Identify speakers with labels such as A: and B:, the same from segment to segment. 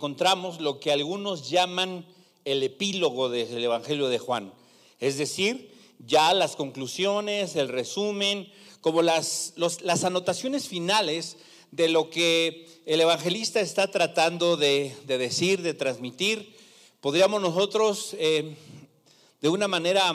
A: encontramos lo que algunos llaman el epílogo del Evangelio de Juan. Es decir, ya las conclusiones, el resumen, como las, las anotaciones finales de lo que el evangelista está tratando de, decir, de transmitir. Podríamos nosotros, eh, de una manera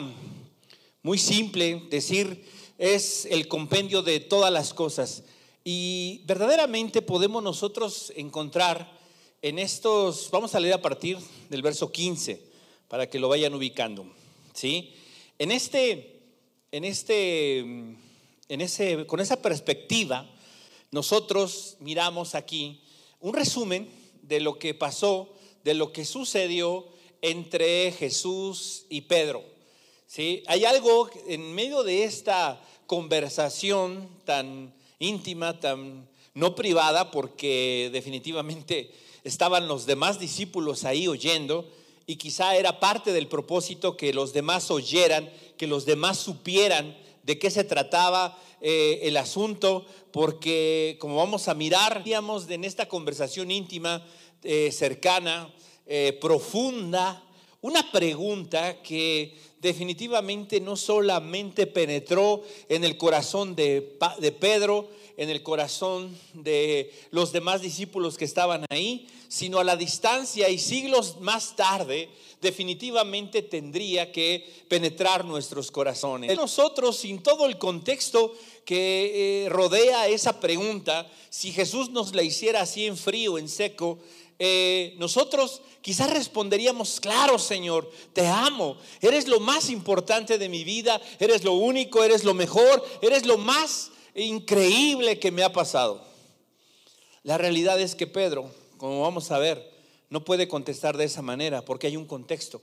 A: muy simple, decir, es el compendio de todas las cosas. Y verdaderamente podemos nosotros encontrar en estos, vamos a leer a partir del verso 15 para que lo vayan ubicando, ¿sí? En este, en este, en ese, con esa perspectiva, nosotros miramos aquí un resumen de lo que pasó, de lo que sucedió entre Jesús y Pedro. ¿sí? Hay algo en medio de esta conversación tan íntima, tan no privada, porque definitivamente estaban los demás discípulos ahí oyendo y quizá era parte del propósito que los demás oyeran, que los demás supieran de qué se trataba eh, el asunto, porque como vamos a mirar, digamos, en esta conversación íntima, eh, cercana, eh, profunda, una pregunta que definitivamente no solamente penetró en el corazón de, de Pedro, en el corazón de los demás discípulos que estaban ahí, sino a la distancia y siglos más tarde definitivamente tendría que penetrar nuestros corazones. Nosotros, sin todo el contexto que eh, rodea esa pregunta, si Jesús nos la hiciera así en frío, en seco, eh, nosotros quizás responderíamos, claro Señor, te amo, eres lo más importante de mi vida, eres lo único, eres lo mejor, eres lo más increíble que me ha pasado. La realidad es que Pedro, como vamos a ver, no puede contestar de esa manera porque hay un contexto,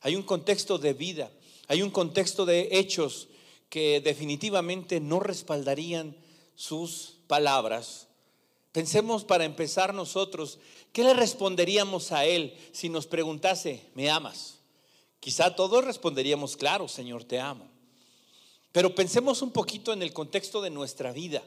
A: hay un contexto de vida, hay un contexto de hechos que definitivamente no respaldarían sus palabras. Pensemos para empezar nosotros, ¿qué le responderíamos a él si nos preguntase, ¿me amas? Quizá todos responderíamos, claro, Señor, te amo. Pero pensemos un poquito en el contexto de nuestra vida.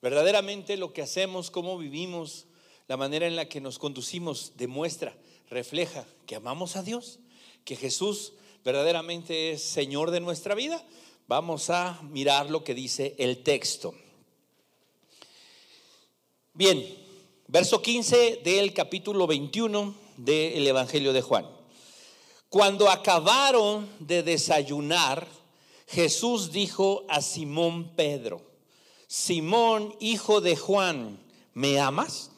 A: Verdaderamente lo que hacemos, cómo vivimos, la manera en la que nos conducimos demuestra, refleja que amamos a Dios, que Jesús verdaderamente es Señor de nuestra vida. Vamos a mirar lo que dice el texto. Bien, verso 15 del capítulo 21 del Evangelio de Juan. Cuando acabaron de desayunar, Jesús dijo a Simón Pedro, Simón, hijo de Juan, ¿me amas?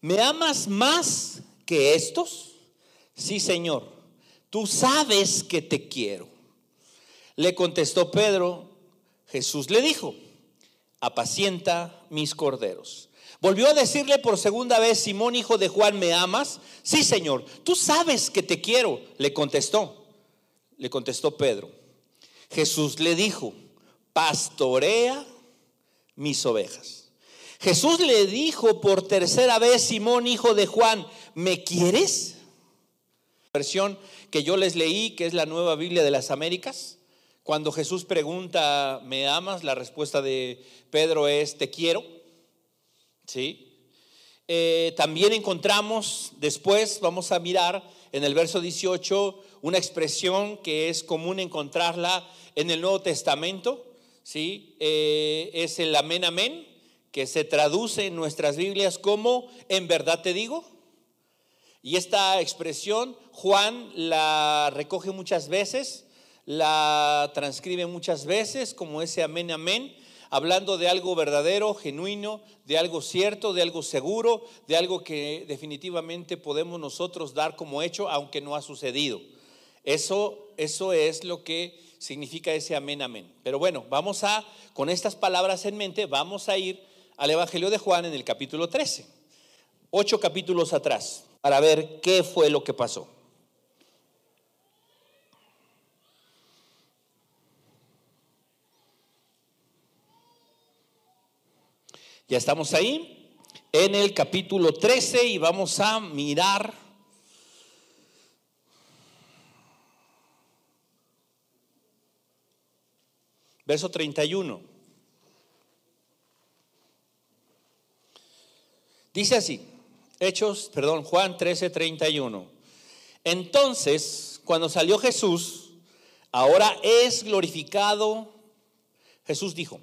A: ¿Me amas más que estos? Sí, Señor, tú sabes que te quiero. Le contestó Pedro, Jesús le dijo, apacienta mis corderos. Volvió a decirle por segunda vez, Simón, hijo de Juan, ¿me amas? Sí, Señor, tú sabes que te quiero, le contestó. Le contestó Pedro. Jesús le dijo, pastorea mis ovejas. Jesús le dijo por tercera vez, Simón, hijo de Juan, ¿me quieres? Versión que yo les leí, que es la nueva Biblia de las Américas. Cuando Jesús pregunta, ¿me amas? La respuesta de Pedro es, te quiero. ¿Sí? Eh, también encontramos después, vamos a mirar en el verso 18, una expresión que es común encontrarla en el Nuevo Testamento, ¿sí? Eh, es el amén, amén, que se traduce en nuestras Biblias como en verdad te digo. Y esta expresión Juan la recoge muchas veces, la transcribe muchas veces como ese amén, amén, hablando de algo verdadero, genuino, de algo cierto, de algo seguro, de algo que definitivamente podemos nosotros dar como hecho, aunque no ha sucedido. Eso, eso es lo que significa ese amén, amén. Pero bueno, vamos a, con estas palabras en mente, vamos a ir al Evangelio de Juan en el capítulo 13, ocho capítulos atrás, para ver qué fue lo que pasó. Ya estamos ahí en el capítulo 13 y vamos a mirar Verso 31. Dice así, Hechos, perdón, Juan 13, 31. Entonces, cuando salió Jesús, ahora es glorificado, Jesús dijo,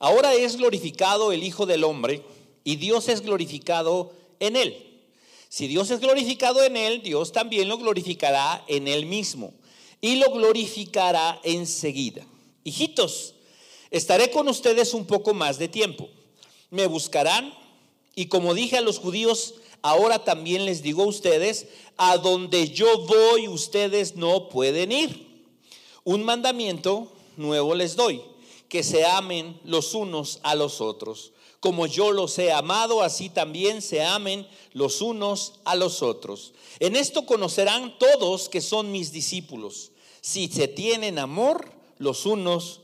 A: ahora es glorificado el Hijo del Hombre y Dios es glorificado en él. Si Dios es glorificado en él, Dios también lo glorificará en él mismo y lo glorificará enseguida. Hijitos, estaré con ustedes un poco más de tiempo. Me buscarán y como dije a los judíos, ahora también les digo a ustedes, a donde yo voy ustedes no pueden ir. Un mandamiento nuevo les doy, que se amen los unos a los otros. Como yo los he amado, así también se amen los unos a los otros. En esto conocerán todos que son mis discípulos, si se tienen amor los unos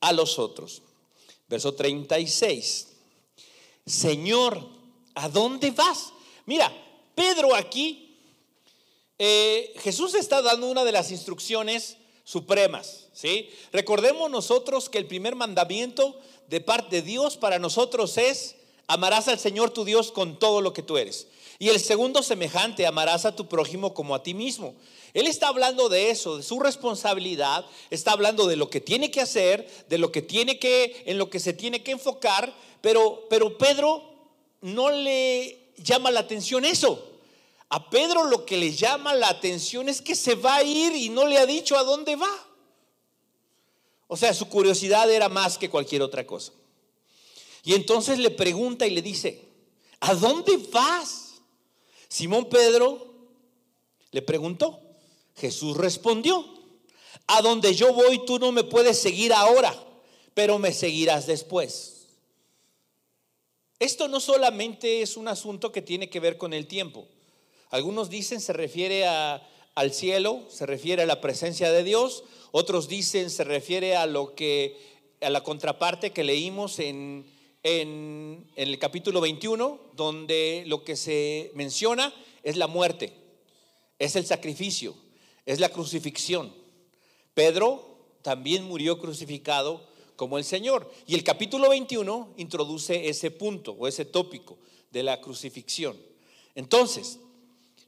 A: a los otros. Verso 36. Señor, ¿a dónde vas? Mira, Pedro aquí, eh, Jesús está dando una de las instrucciones supremas, Recordemos nosotros que el primer mandamiento de parte de Dios para nosotros es, amarás al Señor tu Dios con todo lo que tú eres. Y el segundo semejante, amarás a tu prójimo como a ti mismo. Él está hablando de eso, de su responsabilidad, está hablando de lo que tiene que hacer, de lo que tiene que, en lo que se tiene que enfocar, pero, pero Pedro no le llama la atención eso. A Pedro lo que le llama la atención es que se va a ir y no le ha dicho a dónde va. O sea, su curiosidad era más que cualquier otra cosa. Y entonces le pregunta y le dice, ¿a dónde vas? Simón Pedro le preguntó. Jesús respondió, a donde yo voy tú no me puedes seguir ahora, pero me seguirás después. Esto no solamente es un asunto que tiene que ver con el tiempo. Algunos dicen se refiere al cielo, se refiere a la presencia de Dios, otros dicen se refiere a lo que a la contraparte que leímos en, en, en el capítulo 21, donde lo que se menciona es la muerte, es el sacrificio, es la crucifixión. Pedro también murió crucificado como el Señor. Y el capítulo 21 introduce ese punto o ese tópico de la crucifixión. Entonces,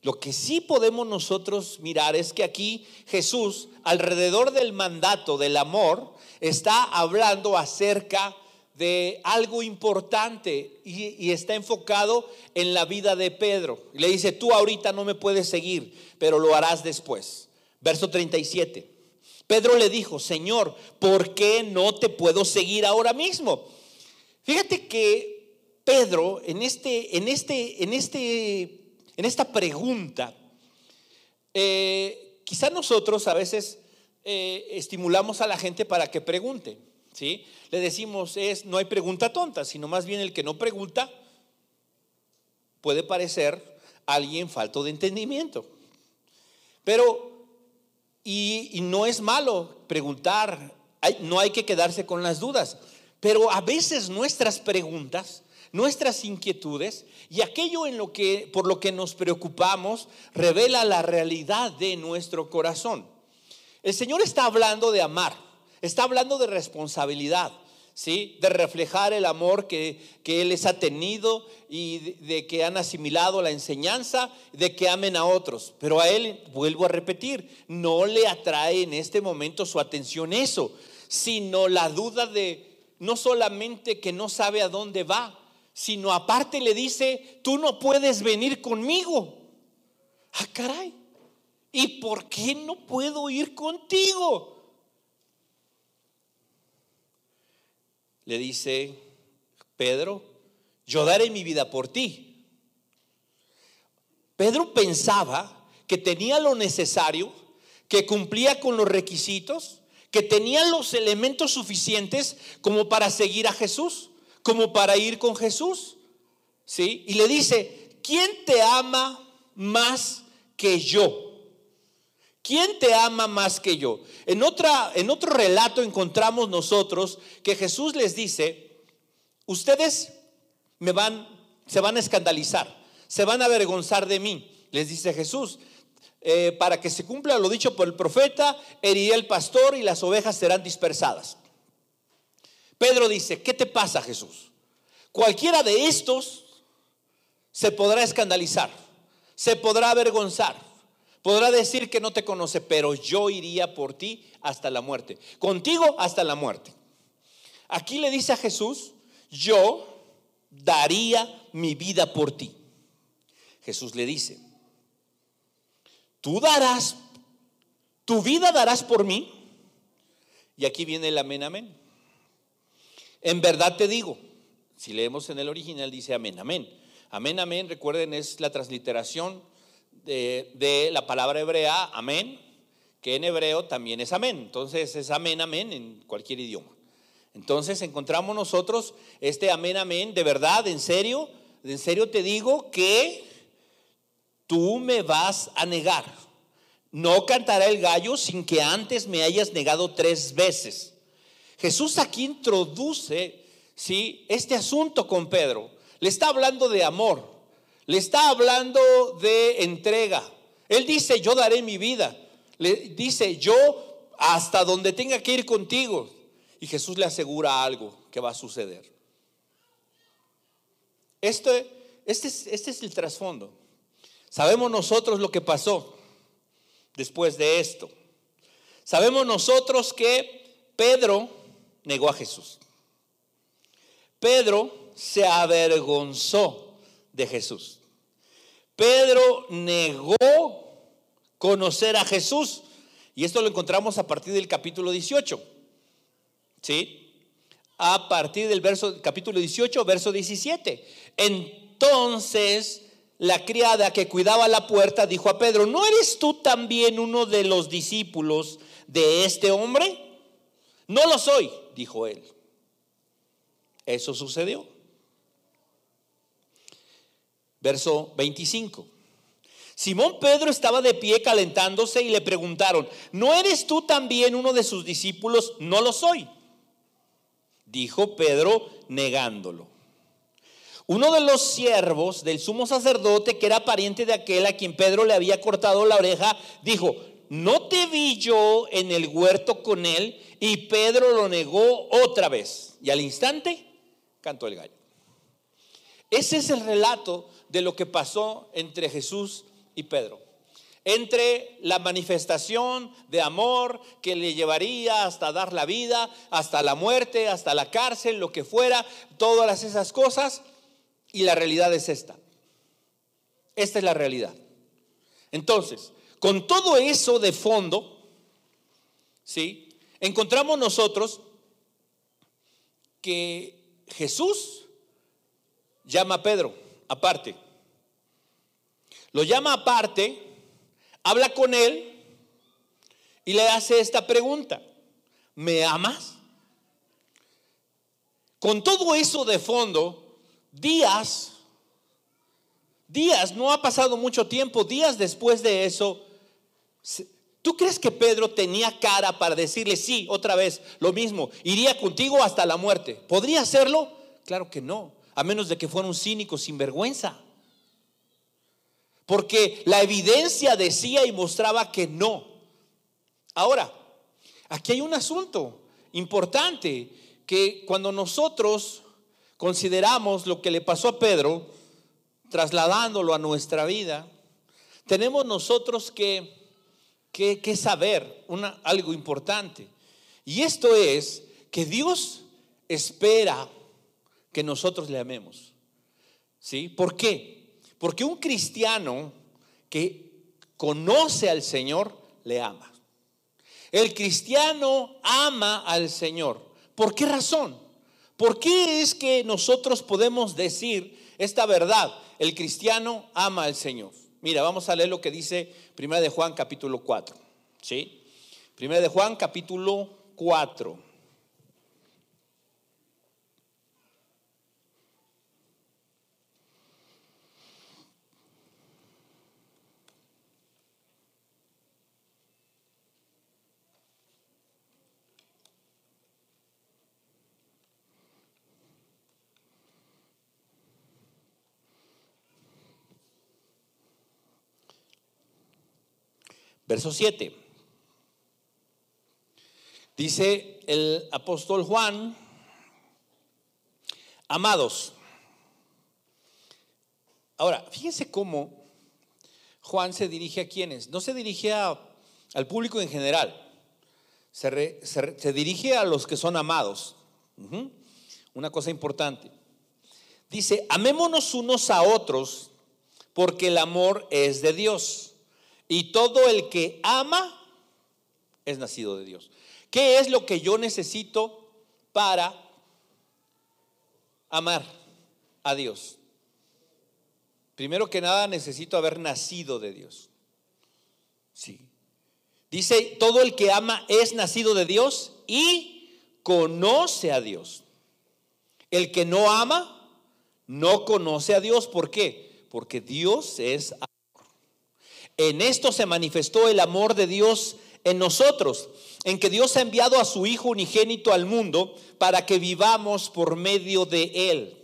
A: lo que sí podemos nosotros mirar es que aquí Jesús, alrededor del mandato del amor, está hablando acerca de algo importante y, está enfocado en la vida de Pedro. Le dice, tú ahorita no me puedes seguir, pero lo harás después. Verso 37. Pedro le dijo, Señor, ¿por qué no te puedo seguir ahora mismo? Fíjate que Pedro en, este, en, este, en, este, en esta pregunta, eh, quizá nosotros a veces eh, estimulamos a la gente para que pregunte. ¿sí? Le decimos, es, no hay pregunta tonta, sino más bien el que no pregunta puede parecer alguien falto de entendimiento. Pero y, no es malo preguntar, no hay que quedarse con las dudas, pero a veces nuestras preguntas, nuestras inquietudes y aquello en lo que, por lo que nos preocupamos revela la realidad de nuestro corazón. El Señor está hablando de amar, está hablando de responsabilidad. ¿sí? de reflejar el amor que, Él les ha tenido y de, que han asimilado la enseñanza, de que amen a otros. Pero a Él, vuelvo a repetir, no le atrae en este momento su atención eso, sino la duda de no solamente que no sabe a dónde va, sino aparte le dice, tú no puedes venir conmigo. Ah, caray. ¿Y por qué no puedo ir contigo? le dice Pedro, yo daré mi vida por ti. Pedro pensaba que tenía lo necesario, que cumplía con los requisitos, que tenía los elementos suficientes como para seguir a Jesús, como para ir con Jesús. ¿Sí? Y le dice, ¿quién te ama más que yo? ¿Quién te ama más que yo? En, otra, en otro relato encontramos nosotros que Jesús les dice, ustedes me van, se van a escandalizar, se van a avergonzar de mí. Les dice Jesús, eh, para que se cumpla lo dicho por el profeta, heriré el pastor y las ovejas serán dispersadas. Pedro dice, ¿qué te pasa Jesús? Cualquiera de estos se podrá escandalizar, se podrá avergonzar, podrá decir que no te conoce, pero yo iría por ti hasta la muerte, contigo hasta la muerte. Aquí le dice a Jesús, yo daría mi vida por ti. Jesús le dice, tú darás, tu vida darás por mí. Y aquí viene el amén, amén. En verdad te digo, si leemos en el original dice amén, amén. Amén, amén, recuerden, es la transliteración de, la palabra hebrea, amén, que en hebreo también es amén. Entonces es amén, amén en cualquier idioma. Entonces encontramos nosotros este amén, amén, de verdad, en serio, en serio te digo que tú me vas a negar. No cantará el gallo sin que antes me hayas negado tres veces. Jesús aquí introduce ¿sí? este asunto con Pedro. Le está hablando de amor, le está hablando de entrega. Él dice, yo daré mi vida. Le dice, yo hasta donde tenga que ir contigo. Y Jesús le asegura algo que va a suceder. Este, este, es, este es el trasfondo. Sabemos nosotros lo que pasó después de esto. Sabemos nosotros que Pedro negó a Jesús. Pedro se avergonzó de Jesús. Pedro negó conocer a Jesús. Y esto lo encontramos a partir del capítulo 18. ¿Sí? A partir del verso, capítulo 18, verso 17. Entonces la criada que cuidaba la puerta dijo a Pedro, ¿no eres tú también uno de los discípulos de este hombre? No lo soy, dijo él. Eso sucedió. Verso 25. Simón Pedro estaba de pie calentándose y le preguntaron, ¿no eres tú también uno de sus discípulos? No lo soy dijo Pedro negándolo. Uno de los siervos del sumo sacerdote, que era pariente de aquel a quien Pedro le había cortado la oreja, dijo, ¿no te vi yo en el huerto con él? Y Pedro lo negó otra vez. Y al instante cantó el gallo. Ese es el relato de lo que pasó entre Jesús y Pedro entre la manifestación de amor que le llevaría hasta dar la vida, hasta la muerte, hasta la cárcel, lo que fuera, todas esas cosas, y la realidad es esta. Esta es la realidad. Entonces, con todo eso de fondo, ¿sí? Encontramos nosotros que Jesús llama a Pedro aparte. Lo llama aparte habla con él y le hace esta pregunta, ¿me amas? Con todo eso de fondo, días, días, no ha pasado mucho tiempo, días después de eso, ¿tú crees que Pedro tenía cara para decirle, sí, otra vez, lo mismo, iría contigo hasta la muerte? ¿Podría hacerlo? Claro que no, a menos de que fuera un cínico sin vergüenza. Porque la evidencia decía y mostraba que no. Ahora, aquí hay un asunto importante que cuando nosotros consideramos lo que le pasó a Pedro, trasladándolo a nuestra vida, tenemos nosotros que, que, saber algo importante. Y esto es que Dios espera que nosotros le amemos. ¿Sí? ¿Por qué? Porque un cristiano que conoce al Señor le ama. El cristiano ama al Señor. ¿Por qué razón? ¿Por qué es que nosotros podemos decir esta verdad? El cristiano ama al Señor. Mira, vamos a leer lo que dice 1 de Juan capítulo 4. ¿Sí? 1 de Juan capítulo 4. Verso 7. Dice el apóstol Juan, amados, Ahora, fíjense cómo Juan se dirige a quienes. No se dirige al público en general, se, dirige a los que son amados. Una cosa importante. Dice, amémonos unos a otros porque el amor es de Dios. Y todo el que ama es nacido de Dios. ¿Qué es lo que yo necesito para amar a Dios? Primero que nada necesito haber nacido de Dios. Sí. Dice, todo el que ama es nacido de Dios y conoce a Dios. El que no ama no conoce a Dios. ¿Por qué? Porque Dios es. En esto se manifestó el amor de Dios en nosotros, en que Dios ha enviado a su Hijo unigénito al mundo para que vivamos por medio de Él.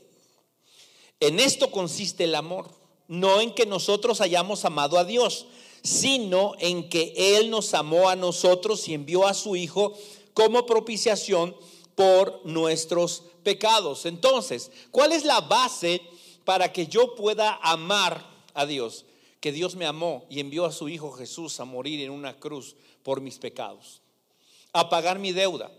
A: En esto consiste el amor, no en que nosotros hayamos amado a Dios, sino en que Él nos amó a nosotros y envió a su Hijo como propiciación por nuestros pecados. Entonces, ¿cuál es la base para que yo pueda amar a Dios? Que Dios me amó y envió a su Hijo Jesús a morir en una cruz por mis pecados, a pagar mi deuda.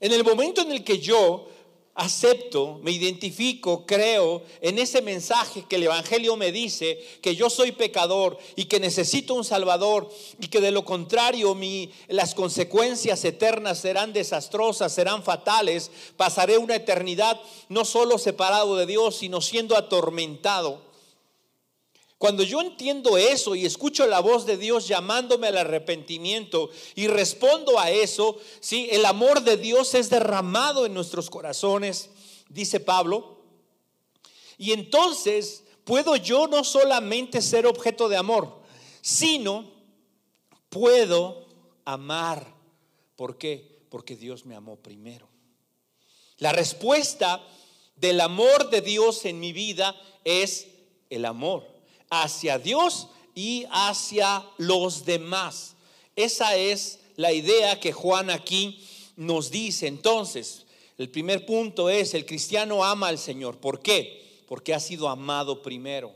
A: En el momento en el que yo acepto, me identifico, creo en ese mensaje que el Evangelio me dice que yo soy pecador y que necesito un Salvador y que de lo contrario las consecuencias eternas serán desastrosas, serán fatales, pasaré una eternidad no solo separado de Dios, sino siendo atormentado cuando yo entiendo eso y escucho la voz de Dios llamándome al arrepentimiento y respondo a eso, ¿sí? el amor de Dios es derramado en nuestros corazones, dice Pablo. Y entonces puedo yo no solamente ser objeto de amor, sino puedo amar. ¿Por qué? Porque Dios me amó primero. La respuesta del amor de Dios en mi vida es el amor hacia Dios y hacia los demás. Esa es la idea que Juan aquí nos dice. Entonces, el primer punto es, el cristiano ama al Señor. ¿Por qué? Porque ha sido amado primero,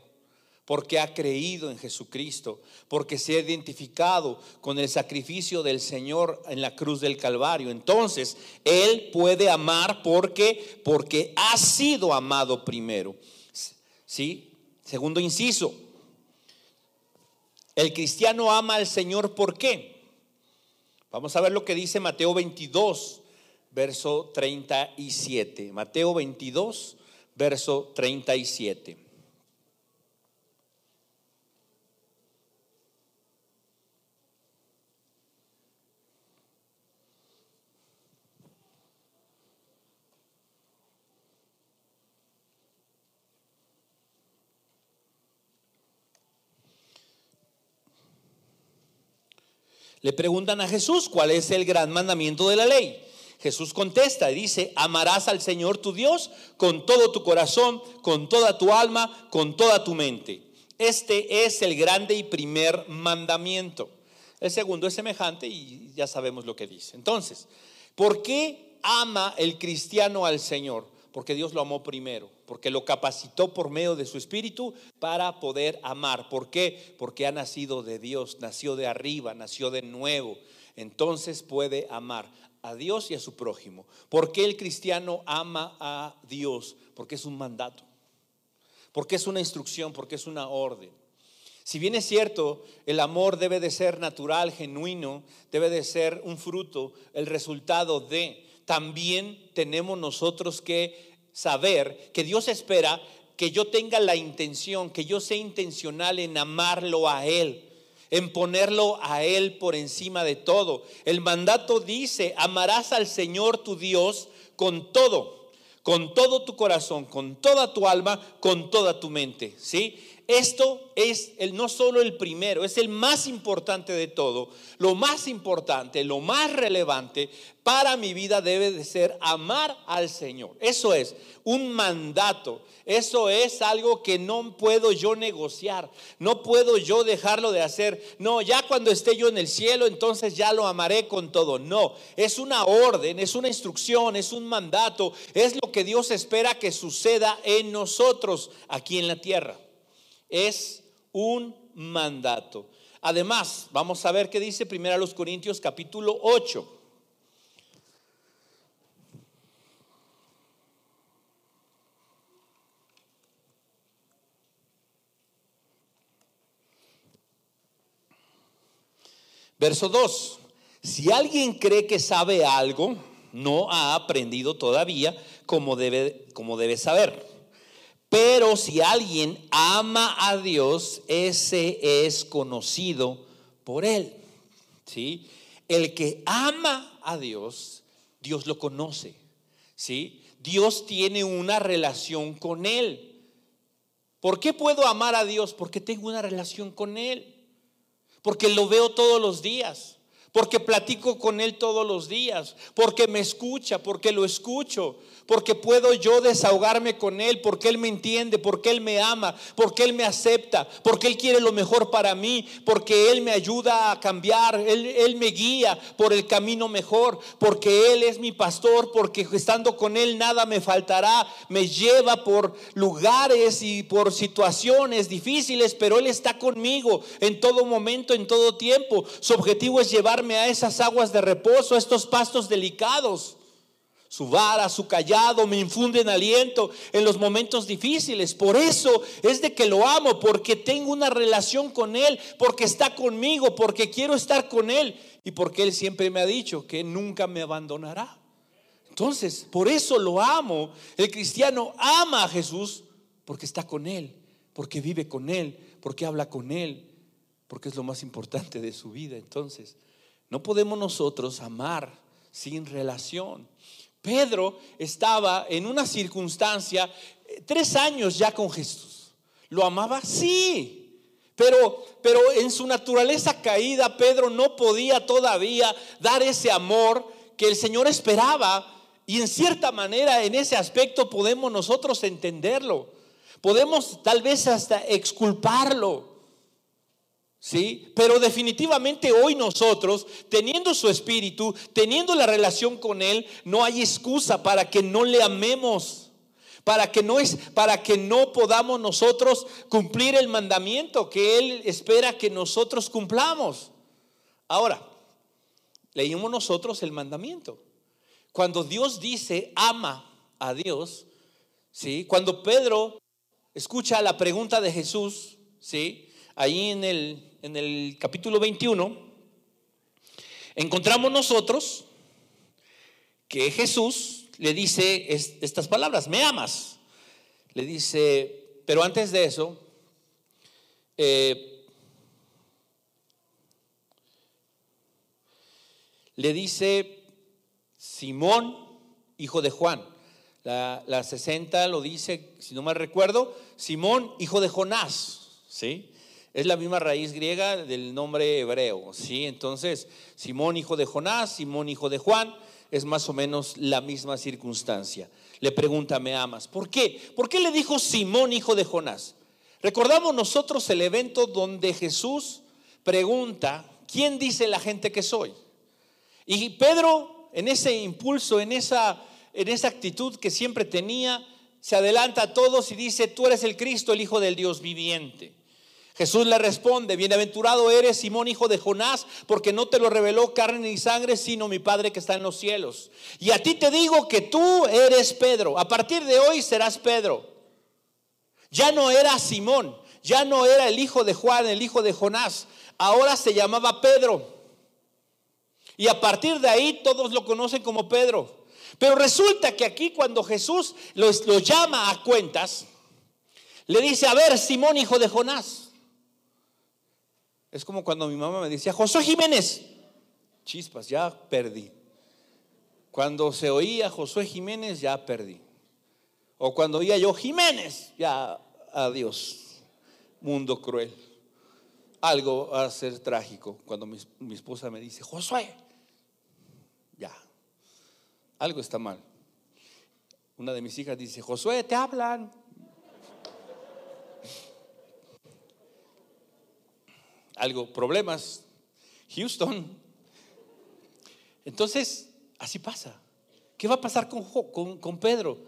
A: porque ha creído en Jesucristo, porque se ha identificado con el sacrificio del Señor en la cruz del Calvario. Entonces, Él puede amar porque, porque ha sido amado primero. ¿Sí? Segundo inciso, el cristiano ama al Señor ¿por qué? Vamos a ver lo que dice Mateo 22, verso 37. Mateo 22, verso 37. Le preguntan a Jesús cuál es el gran mandamiento de la ley. Jesús contesta y dice, amarás al Señor tu Dios con todo tu corazón, con toda tu alma, con toda tu mente. Este es el grande y primer mandamiento. El segundo es semejante y ya sabemos lo que dice. Entonces, ¿por qué ama el cristiano al Señor? Porque Dios lo amó primero, porque lo capacitó por medio de su espíritu para poder amar. ¿Por qué? Porque ha nacido de Dios, nació de arriba, nació de nuevo. Entonces puede amar a Dios y a su prójimo. ¿Por qué el cristiano ama a Dios? Porque es un mandato, porque es una instrucción, porque es una orden. Si bien es cierto, el amor debe de ser natural, genuino, debe de ser un fruto, el resultado de también tenemos nosotros que saber que Dios espera que yo tenga la intención, que yo sea intencional en amarlo a Él, en ponerlo a Él por encima de todo. El mandato dice, amarás al Señor tu Dios con todo, con todo tu corazón, con toda tu alma, con toda tu mente, ¿sí? Esto es el, no solo el primero, es el más importante de todo. Lo más importante, lo más relevante para mi vida debe de ser amar al Señor. Eso es un mandato. Eso es algo que no puedo yo negociar. No puedo yo dejarlo de hacer. No, ya cuando esté yo en el cielo, entonces ya lo amaré con todo. No, es una orden, es una instrucción, es un mandato. Es lo que Dios espera que suceda en nosotros aquí en la tierra. Es un mandato. Además, vamos a ver qué dice 1 Corintios capítulo 8. Verso 2. Si alguien cree que sabe algo, no ha aprendido todavía como debe, como debe saber. Pero si alguien ama a Dios, ese es conocido por él. ¿Sí? El que ama a Dios, Dios lo conoce. ¿Sí? Dios tiene una relación con él. ¿Por qué puedo amar a Dios? Porque tengo una relación con él porque lo veo todos los días, porque platico con Él todos los días, porque me escucha, porque lo escucho, porque puedo yo desahogarme con Él, porque Él me entiende, porque Él me ama, porque Él me acepta, porque Él quiere lo mejor para mí, porque Él me ayuda a cambiar, Él, me guía por el camino mejor, porque Él es mi pastor, porque estando con Él nada me faltará, me lleva por lugares y por situaciones difíciles, pero Él está conmigo en todo momento, en todo tiempo. Su objetivo es a esas aguas de reposo, a estos pastos delicados. Su vara, su callado me infunden aliento en los momentos difíciles. Por eso es de que lo amo, porque tengo una relación con Él, porque está conmigo, porque quiero estar con Él y porque Él siempre me ha dicho que nunca me abandonará. Entonces, por eso lo amo. El cristiano ama a Jesús porque está con Él, porque vive con Él, porque habla con Él, porque es lo más importante de su vida. Entonces, no podemos nosotros amar sin relación. Pedro estaba en una circunstancia, eh, tres años ya con Jesús. ¿Lo amaba? Sí. Pero, pero en su naturaleza caída, Pedro no podía todavía dar ese amor que el Señor esperaba. Y en cierta manera, en ese aspecto podemos nosotros entenderlo. Podemos tal vez hasta exculparlo. ¿Sí? Pero definitivamente hoy nosotros, teniendo su espíritu, teniendo la relación con Él, no hay excusa para que no le amemos. Para que no es para que no podamos nosotros cumplir el mandamiento que él espera que nosotros cumplamos. Ahora, leímos nosotros el mandamiento. Cuando Dios dice ama a Dios, ¿sí? Cuando Pedro escucha la pregunta de Jesús, ¿sí? Ahí en el en el capítulo 21, encontramos nosotros que Jesús le dice estas palabras, me amas. Le dice, pero antes de eso, eh, le dice Simón, hijo de Juan. La, la 60 lo dice, si no me recuerdo, Simón, hijo de Jonás. ¿Sí? Es la misma raíz griega del nombre hebreo, ¿sí? Entonces, Simón hijo de Jonás, Simón hijo de Juan, es más o menos la misma circunstancia. Le pregunta, ¿me amas? ¿Por qué? ¿Por qué le dijo Simón hijo de Jonás? Recordamos nosotros el evento donde Jesús pregunta, ¿quién dice la gente que soy? Y Pedro, en ese impulso, en esa, en esa actitud que siempre tenía, se adelanta a todos y dice, tú eres el Cristo, el Hijo del Dios viviente. Jesús le responde, bienaventurado eres Simón, hijo de Jonás, porque no te lo reveló carne ni sangre, sino mi Padre que está en los cielos. Y a ti te digo que tú eres Pedro. A partir de hoy serás Pedro. Ya no era Simón, ya no era el hijo de Juan, el hijo de Jonás. Ahora se llamaba Pedro. Y a partir de ahí todos lo conocen como Pedro. Pero resulta que aquí cuando Jesús lo llama a cuentas, le dice, a ver, Simón, hijo de Jonás. Es como cuando mi mamá me decía, Josué Jiménez. Chispas, ya perdí. Cuando se oía Josué Jiménez, ya perdí. O cuando oía yo Jiménez, ya adiós. Mundo cruel. Algo va a ser trágico cuando mi, esposa me dice, Josué, ya. Algo está mal. Una de mis hijas dice, Josué, te hablan. Algo, problemas, Houston. Entonces, así pasa. ¿Qué va a pasar con, con, con Pedro?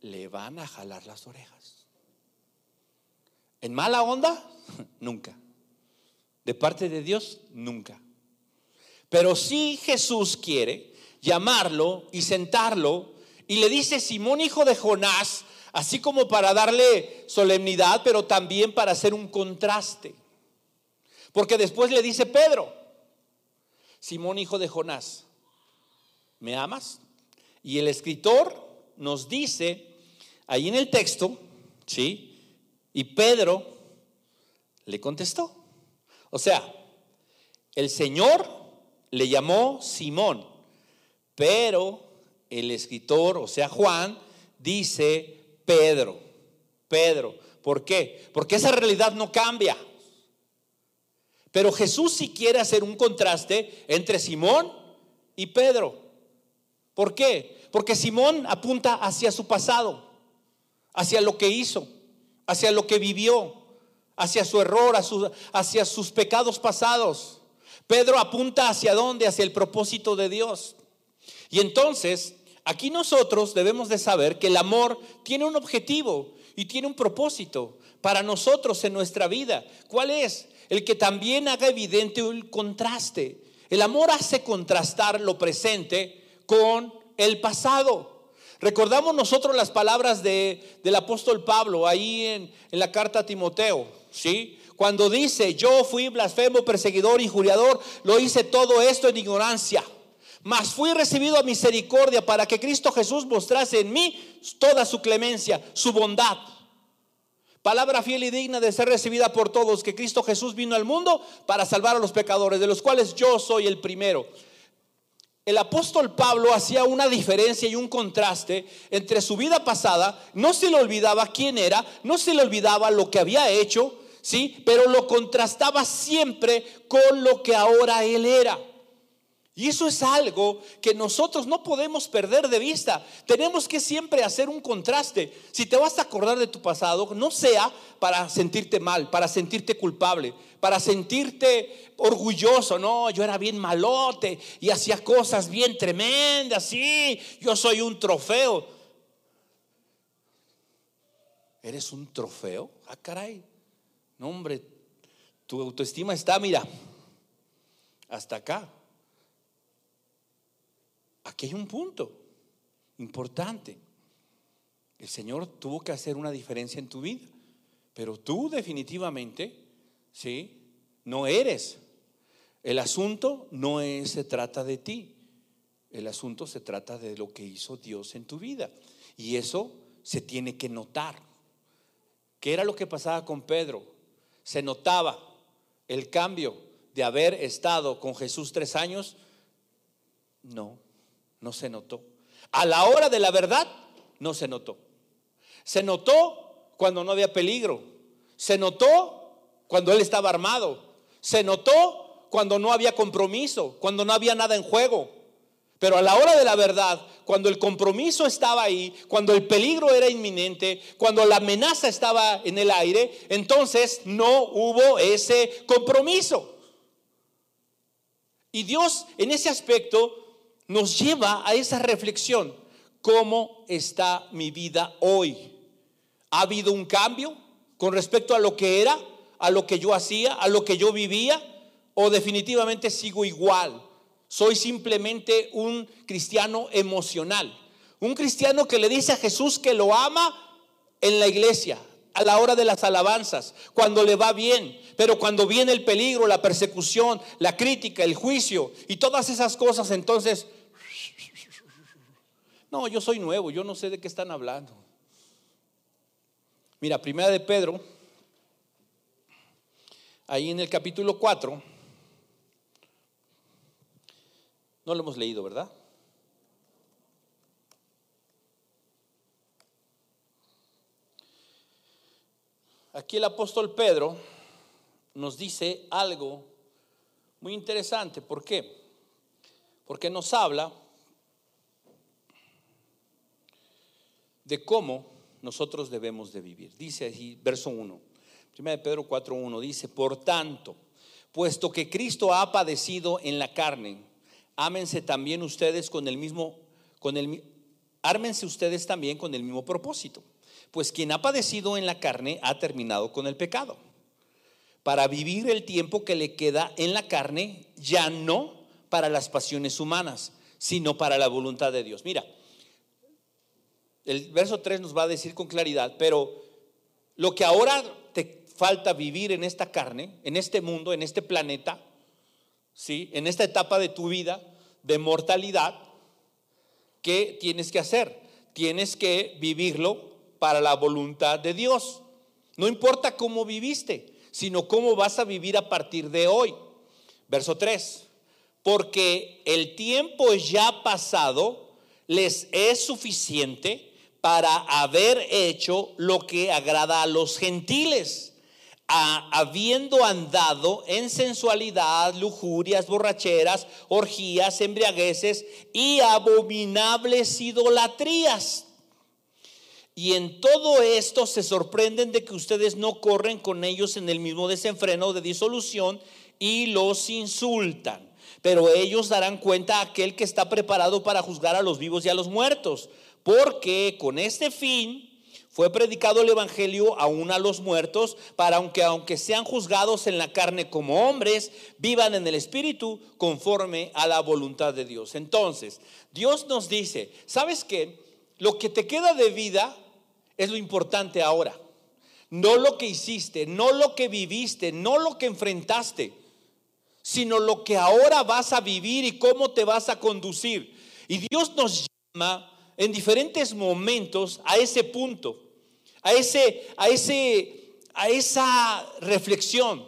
A: Le van a jalar las orejas. ¿En mala onda? Nunca. De parte de Dios, nunca. Pero si Jesús quiere llamarlo y sentarlo y le dice, Simón hijo de Jonás, así como para darle solemnidad, pero también para hacer un contraste. Porque después le dice Pedro, Simón hijo de Jonás, ¿me amas? Y el escritor nos dice ahí en el texto, ¿sí? Y Pedro le contestó. O sea, el Señor le llamó Simón, pero el escritor, o sea, Juan, dice Pedro. Pedro. ¿Por qué? Porque esa realidad no cambia. Pero Jesús sí quiere hacer un contraste entre Simón y Pedro. ¿Por qué? Porque Simón apunta hacia su pasado, hacia lo que hizo, hacia lo que vivió, hacia su error, hacia sus pecados pasados. Pedro apunta hacia dónde? Hacia el propósito de Dios. Y entonces, aquí nosotros debemos de saber que el amor tiene un objetivo y tiene un propósito para nosotros en nuestra vida. ¿Cuál es? El que también haga evidente el contraste. El amor hace contrastar lo presente con el pasado. Recordamos nosotros las palabras de, del apóstol Pablo ahí en, en la carta a Timoteo, ¿sí? Cuando dice, yo fui blasfemo, perseguidor, injuriador, lo hice todo esto en ignorancia. Mas fui recibido a misericordia para que Cristo Jesús mostrase en mí toda su clemencia, su bondad. Palabra fiel y digna de ser recibida por todos, que Cristo Jesús vino al mundo para salvar a los pecadores, de los cuales yo soy el primero. El apóstol Pablo hacía una diferencia y un contraste entre su vida pasada, no se le olvidaba quién era, no se le olvidaba lo que había hecho, ¿sí? Pero lo contrastaba siempre con lo que ahora él era. Y eso es algo que nosotros no podemos perder de vista. Tenemos que siempre hacer un contraste. Si te vas a acordar de tu pasado, no sea para sentirte mal, para sentirte culpable, para sentirte orgulloso. No, yo era bien malote y hacía cosas bien tremendas. Sí, yo soy un trofeo. ¿Eres un trofeo? Ah, caray. No, hombre, tu autoestima está, mira, hasta acá. Aquí hay un punto importante. El Señor tuvo que hacer una diferencia en tu vida, pero tú definitivamente, ¿sí? No eres. El asunto no se trata de ti. El asunto se trata de lo que hizo Dios en tu vida. Y eso se tiene que notar. ¿Qué era lo que pasaba con Pedro? Se notaba el cambio de haber estado con Jesús tres años. No, no se notó. A la hora de la verdad, no se notó. Se notó cuando no había peligro. Se notó cuando él estaba armado. Se notó cuando no había compromiso, cuando no había nada en juego. Pero a la hora de la verdad, cuando el compromiso estaba ahí, cuando el peligro era inminente, cuando la amenaza estaba en el aire, entonces no hubo ese compromiso. Y Dios en ese aspecto nos lleva a esa reflexión. ¿Cómo está mi vida hoy? ¿Ha habido un cambio con respecto a lo que era, a lo que yo hacía, a lo que yo vivía? ¿O definitivamente sigo igual? Soy simplemente un cristiano emocional. Un cristiano que le dice a Jesús que lo ama en la iglesia, a la hora de las alabanzas, cuando le va bien, pero cuando viene el peligro, la persecución, la crítica, el juicio y todas esas cosas, entonces, no, yo soy nuevo, yo no sé de qué están hablando. Mira, primera de Pedro, ahí en el capítulo 4, no lo hemos leído, ¿verdad? Aquí el apóstol Pedro nos dice algo muy interesante. ¿Por qué? Porque nos habla de cómo nosotros debemos de vivir. Dice ahí, verso 1, 1 de Pedro 4.1, dice, por tanto, puesto que Cristo ha padecido en la carne, ámense también ustedes con el mismo, con el, ármense ustedes también con el mismo propósito pues quien ha padecido en la carne ha terminado con el pecado, para vivir el tiempo que le queda en la carne, ya no para las pasiones humanas, sino para la voluntad de Dios. Mira, el verso 3 nos va a decir con claridad, pero lo que ahora te falta vivir en esta carne, en este mundo, en este planeta, ¿sí? en esta etapa de tu vida de mortalidad, ¿qué tienes que hacer? Tienes que vivirlo para la voluntad de Dios. No importa cómo viviste, sino cómo vas a vivir a partir de hoy. Verso 3. Porque el tiempo ya pasado les es suficiente para haber hecho lo que agrada a los gentiles, habiendo andado en sensualidad, lujurias, borracheras, orgías, embriagueces y abominables idolatrías. Y en todo esto se sorprenden de que ustedes no corren con ellos en el mismo desenfreno de disolución y los insultan. Pero ellos darán cuenta a aquel que está preparado para juzgar a los vivos y a los muertos porque con este fin fue predicado el Evangelio aún a los muertos, para aunque, aunque sean juzgados en la carne como hombres, vivan en el Espíritu conforme a la voluntad de Dios. Entonces, Dios nos dice, ¿sabes qué? Lo que te queda de vida es lo importante ahora. No lo que hiciste, no lo que viviste, no lo que enfrentaste, sino lo que ahora vas a vivir y cómo te vas a conducir. Y Dios nos llama en diferentes momentos a ese punto, a, ese, a, ese, a esa reflexión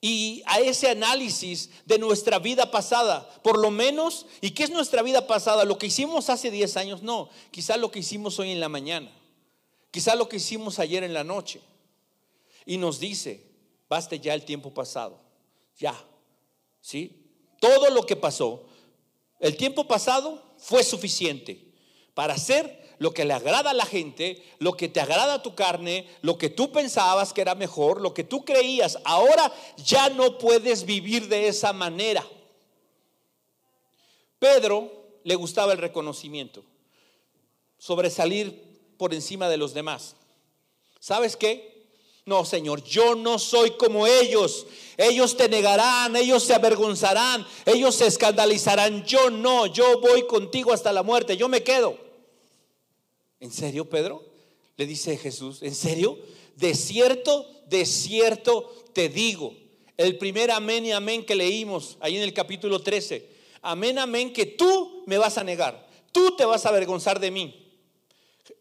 A: y a ese análisis de nuestra vida pasada, por lo menos, ¿y qué es nuestra vida pasada? Lo que hicimos hace 10 años, no, quizá lo que hicimos hoy en la mañana, quizá lo que hicimos ayer en la noche. Y nos dice, baste ya el tiempo pasado, ya, ¿sí? Todo lo que pasó, el tiempo pasado fue suficiente para hacer lo que le agrada a la gente, lo que te agrada a tu carne, lo que tú pensabas que era mejor, lo que tú creías. Ahora ya no puedes vivir de esa manera. Pedro le gustaba el reconocimiento, sobresalir por encima de los demás. ¿Sabes qué? No, Señor, yo no soy como ellos. Ellos te negarán, ellos se avergonzarán, ellos se escandalizarán. Yo no, yo voy contigo hasta la muerte, yo me quedo. ¿En serio, Pedro? Le dice Jesús, ¿en serio? De cierto, de cierto te digo. El primer amén y amén que leímos ahí en el capítulo 13. Amén, amén, que tú me vas a negar. Tú te vas a avergonzar de mí.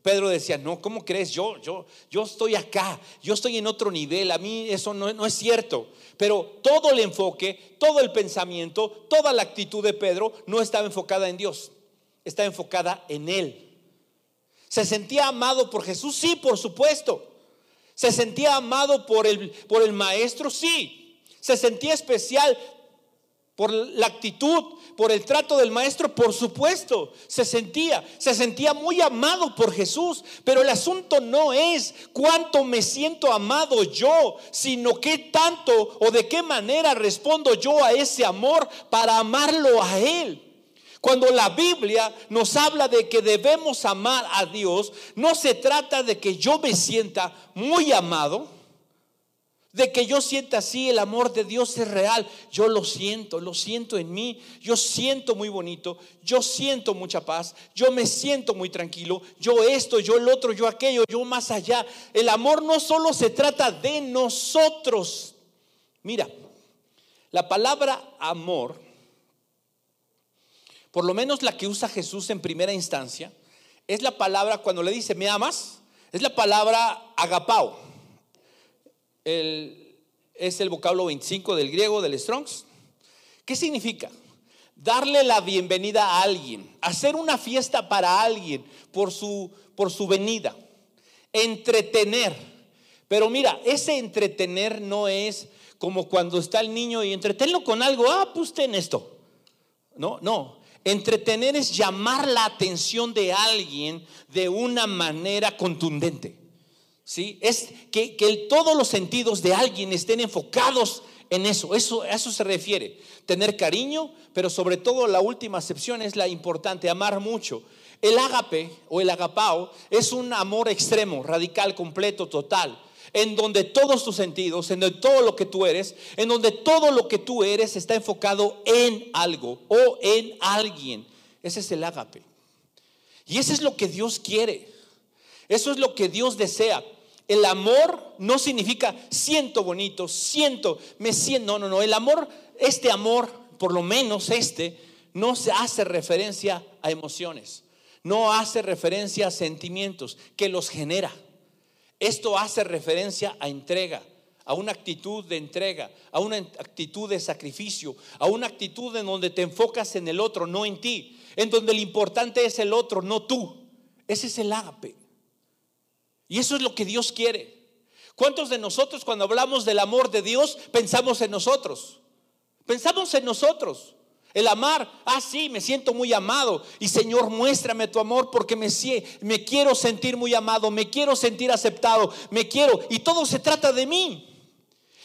A: Pedro decía, no, ¿cómo crees? Yo, yo, yo estoy acá, yo estoy en otro nivel, a mí eso no, no es cierto. Pero todo el enfoque, todo el pensamiento, toda la actitud de Pedro no estaba enfocada en Dios, estaba enfocada en Él. ¿Se sentía amado por Jesús? Sí, por supuesto. ¿Se sentía amado por el, por el maestro? Sí. ¿Se sentía especial por la actitud, por el trato del maestro? Por supuesto. Se sentía, se sentía muy amado por Jesús. Pero el asunto no es cuánto me siento amado yo, sino qué tanto o de qué manera respondo yo a ese amor para amarlo a Él. Cuando la Biblia nos habla de que debemos amar a Dios, no se trata de que yo me sienta muy amado, de que yo sienta así el amor de Dios es real. Yo lo siento, lo siento en mí, yo siento muy bonito, yo siento mucha paz, yo me siento muy tranquilo, yo esto, yo el otro, yo aquello, yo más allá. El amor no solo se trata de nosotros. Mira, la palabra amor por lo menos la que usa Jesús en primera instancia, es la palabra, cuando le dice, ¿me amas? Es la palabra agapao. Es el vocablo 25 del griego, del Strongs. ¿Qué significa? Darle la bienvenida a alguien, hacer una fiesta para alguien por su, por su venida, entretener. Pero mira, ese entretener no es como cuando está el niño y entretenlo con algo, ah, pues ten esto. No, no, Entretener es llamar la atención de alguien de una manera contundente. ¿Sí? Es que, que todos los sentidos de alguien estén enfocados en eso, eso, a eso se refiere. Tener cariño, pero sobre todo la última acepción es la importante, amar mucho. El ágape o el agapao es un amor extremo, radical, completo, total, en donde todos tus sentidos, en donde todo lo que tú eres, en donde todo lo que tú eres está enfocado en algo o en alguien. Ese es el ágape. Y eso es lo que Dios quiere. Eso es lo que Dios desea. El amor no significa siento bonito, siento, me siento. No, no, no. El amor, este amor, por lo menos este, no se hace referencia a emociones. No hace referencia a sentimientos que los genera. Esto hace referencia a entrega, a una actitud de entrega, a una actitud de sacrificio, a una actitud en donde te enfocas en el otro, no en ti, en donde lo importante es el otro, no tú. Ese es el ágape. Y eso es lo que Dios quiere. ¿Cuántos de nosotros cuando hablamos del amor de Dios pensamos en nosotros? Pensamos en nosotros. El amar, ah, sí, me siento muy amado. Y Señor, muéstrame tu amor porque me, me quiero sentir muy amado, me quiero sentir aceptado, me quiero. Y todo se trata de mí.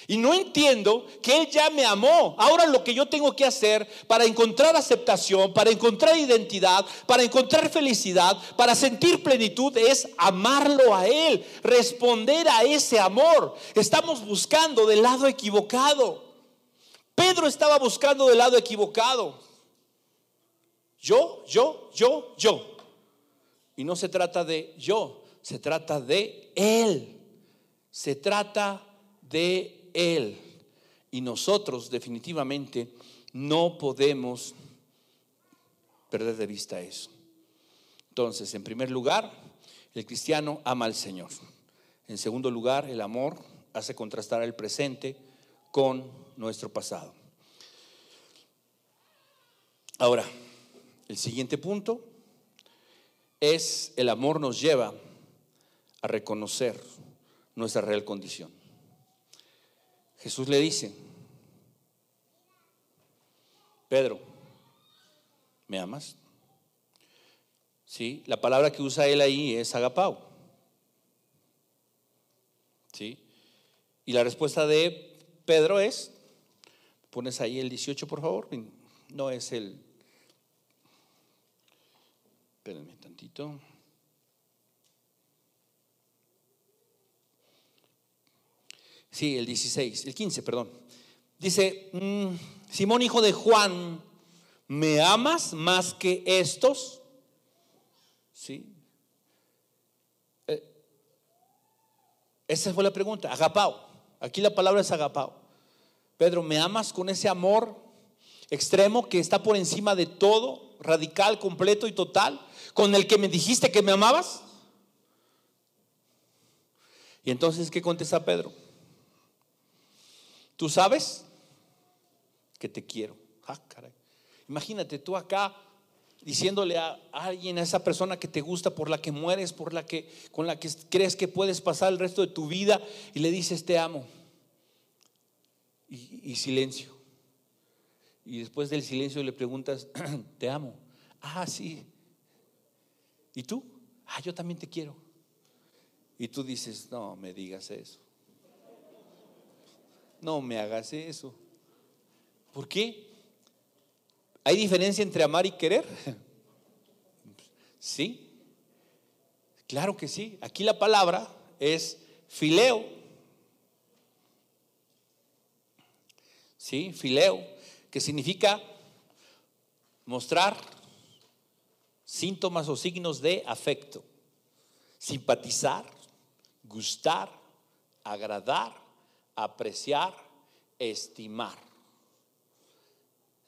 A: Y no entiendo que Él ya me amó. Ahora lo que yo tengo que hacer para encontrar aceptación, para encontrar identidad, para encontrar felicidad, para sentir plenitud es amarlo a Él, responder a ese amor. Estamos buscando del lado equivocado. Pedro estaba buscando del lado equivocado. Yo, yo, yo, yo. Y no se trata de yo, se trata de Él. Se trata de él. Y nosotros definitivamente no podemos perder de vista eso. Entonces, en primer lugar, el cristiano ama al Señor. En segundo lugar, el amor hace contrastar el presente con nuestro pasado. Ahora, el siguiente punto es el amor nos lleva a reconocer nuestra real condición. Jesús le dice, Pedro, ¿me amas? Sí, la palabra que usa él ahí es agapao. Sí. Y la respuesta de Pedro es, pones ahí el 18 por favor, no es el, espérenme tantito. Sí, el 16, el 15, perdón. Dice, mm, Simón hijo de Juan, ¿me amas más que estos? Sí. Eh, esa fue la pregunta, agapao. Aquí la palabra es agapao. Pedro, ¿me amas con ese amor extremo que está por encima de todo, radical, completo y total, con el que me dijiste que me amabas? Y entonces, ¿qué contesta Pedro? Tú sabes que te quiero. Ah, Imagínate tú acá diciéndole a alguien, a esa persona que te gusta, por la que mueres, por la que con la que crees que puedes pasar el resto de tu vida y le dices te amo. Y, y silencio. Y después del silencio le preguntas, te amo. Ah, sí. ¿Y tú? Ah, yo también te quiero. Y tú dices, no me digas eso. No me hagas eso. ¿Por qué? ¿Hay diferencia entre amar y querer? Sí. Claro que sí. Aquí la palabra es fileo. Sí, fileo, que significa mostrar síntomas o signos de afecto, simpatizar, gustar, agradar, apreciar, estimar.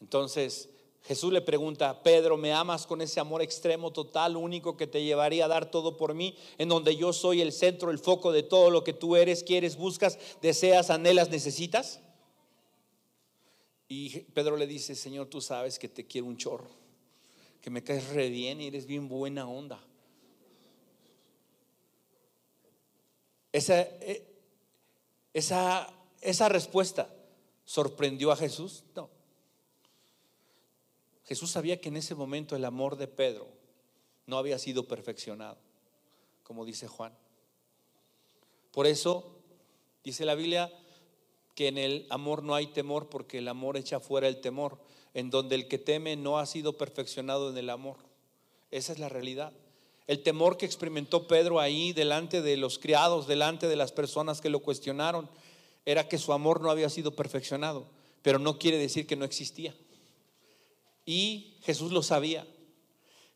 A: Entonces Jesús le pregunta, Pedro, ¿me amas con ese amor extremo, total, único que te llevaría a dar todo por mí, en donde yo soy el centro, el foco de todo lo que tú eres, quieres, buscas, deseas, anhelas, necesitas? Y Pedro le dice, Señor, tú sabes que te quiero un chorro, que me caes re bien y eres bien buena onda. Esa, eh, esa, esa respuesta sorprendió a Jesús? No. Jesús sabía que en ese momento el amor de Pedro no había sido perfeccionado, como dice Juan. Por eso, dice la Biblia, que en el amor no hay temor porque el amor echa fuera el temor, en donde el que teme no ha sido perfeccionado en el amor. Esa es la realidad. El temor que experimentó Pedro ahí delante de los criados, delante de las personas que lo cuestionaron, era que su amor no había sido perfeccionado, pero no quiere decir que no existía. Y Jesús lo sabía.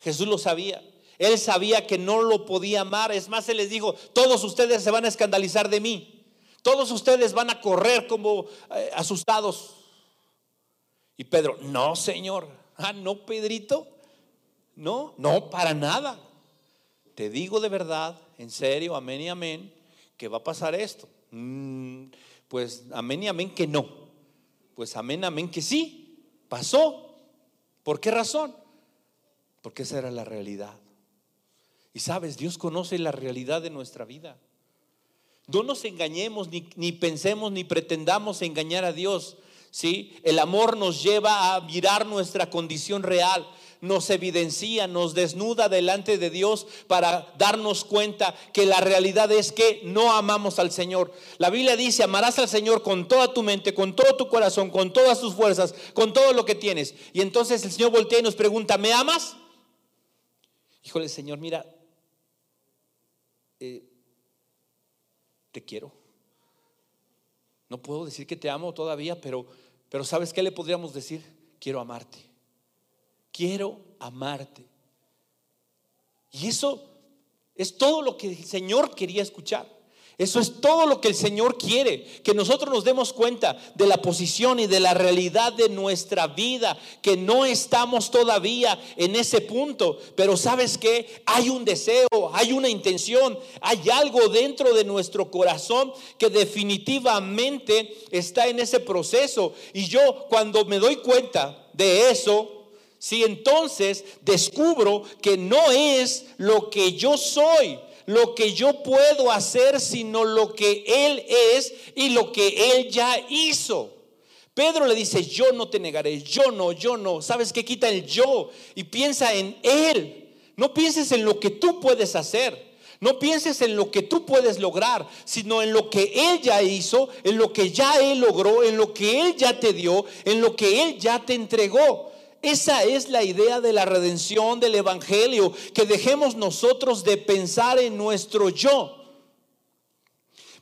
A: Jesús lo sabía. Él sabía que no lo podía amar. Es más, Él les dijo, todos ustedes se van a escandalizar de mí. Todos ustedes van a correr como eh, asustados. Y Pedro, no, Señor. Ah, no, Pedrito. No, no, para nada. Te digo de verdad, en serio, amén y amén, que va a pasar esto. Mm, pues amén y amén que no. Pues amén, amén que sí. Pasó. ¿Por qué razón? Porque esa era la realidad. Y sabes, Dios conoce la realidad de nuestra vida. No nos engañemos, ni, ni, pensemos, ni pretendamos engañar a Dios. ¿sí? El amor nos lleva a mirar nuestra condición real, nos evidencia, nos desnuda delante de Dios para darnos cuenta que la realidad es que no amamos al Señor. La Biblia dice, amarás al Señor con toda tu mente, con todo tu corazón, con todas tus fuerzas, con todo lo que tienes. Y entonces el Señor voltea y nos pregunta, ¿me amas? Híjole, Señor, mira, eh, te quiero. No puedo decir que te amo todavía, pero, pero ¿sabes qué le podríamos decir? Quiero amarte. Quiero amarte. Y eso es todo lo que el Señor quería escuchar. Eso es todo lo que el Señor quiere, que nosotros nos demos cuenta de la posición y de la realidad de nuestra vida, que no estamos todavía en ese punto, pero sabes que hay un deseo, hay una intención, hay algo dentro de nuestro corazón que definitivamente está en ese proceso. Y yo cuando me doy cuenta de eso, si entonces descubro que no es lo que yo soy, lo que yo puedo hacer, sino lo que Él es y lo que Él ya hizo. Pedro le dice, yo no te negaré, yo no, yo no. ¿Sabes qué quita el yo? Y piensa en Él. No pienses en lo que tú puedes hacer. No pienses en lo que tú puedes lograr, sino en lo que Él ya hizo, en lo que ya Él logró, en lo que Él ya te dio, en lo que Él ya te entregó. Esa es la idea de la redención del Evangelio, que dejemos nosotros de pensar en nuestro yo.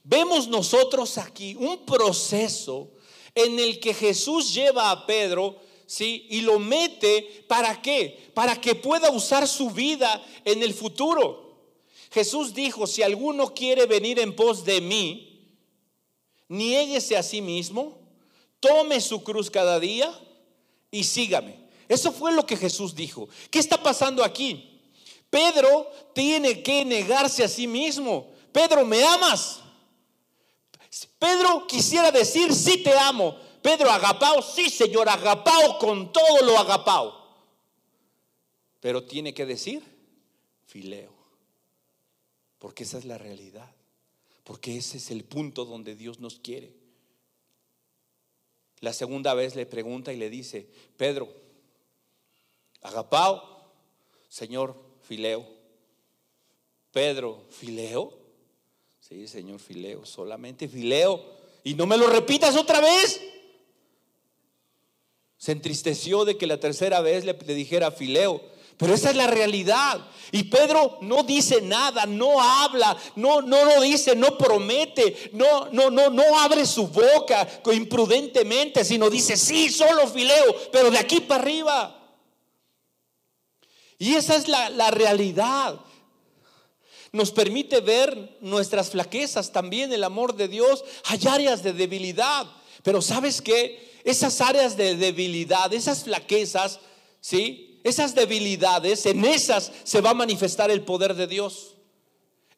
A: Vemos nosotros aquí un proceso en el que Jesús lleva a Pedro, ¿sí? Y lo mete, ¿para qué? Para que pueda usar su vida en el futuro. Jesús dijo, si alguno quiere venir en pos de mí, niéguese a sí mismo, tome su cruz cada día y sígame. Eso fue lo que Jesús dijo. ¿Qué está pasando aquí? Pedro tiene que negarse a sí mismo. Pedro, ¿me amas? Pedro quisiera decir, sí te amo. Pedro, agapao, sí señor, agapao con todo lo agapao. Pero tiene que decir, fileo. Porque esa es la realidad. Porque ese es el punto donde Dios nos quiere. La segunda vez le pregunta y le dice, Pedro, Agapao, Señor Fileo. Pedro, Fileo. Sí, Señor Fileo, solamente Fileo. Y no me lo repitas otra vez. Se entristeció de que la tercera vez le, dijera Fileo. Pero esa es la realidad. Y Pedro no dice nada, no habla, no, no lo dice, no promete, no, no, no, no abre su boca imprudentemente, sino dice, sí, solo fileo, pero de aquí para arriba. Y esa es la, realidad. Nos permite ver nuestras flaquezas también, el amor de Dios. Hay áreas de debilidad, pero ¿sabes qué? Esas áreas de debilidad, esas flaquezas, ¿sí? Esas debilidades, en esas se va a manifestar el poder de Dios.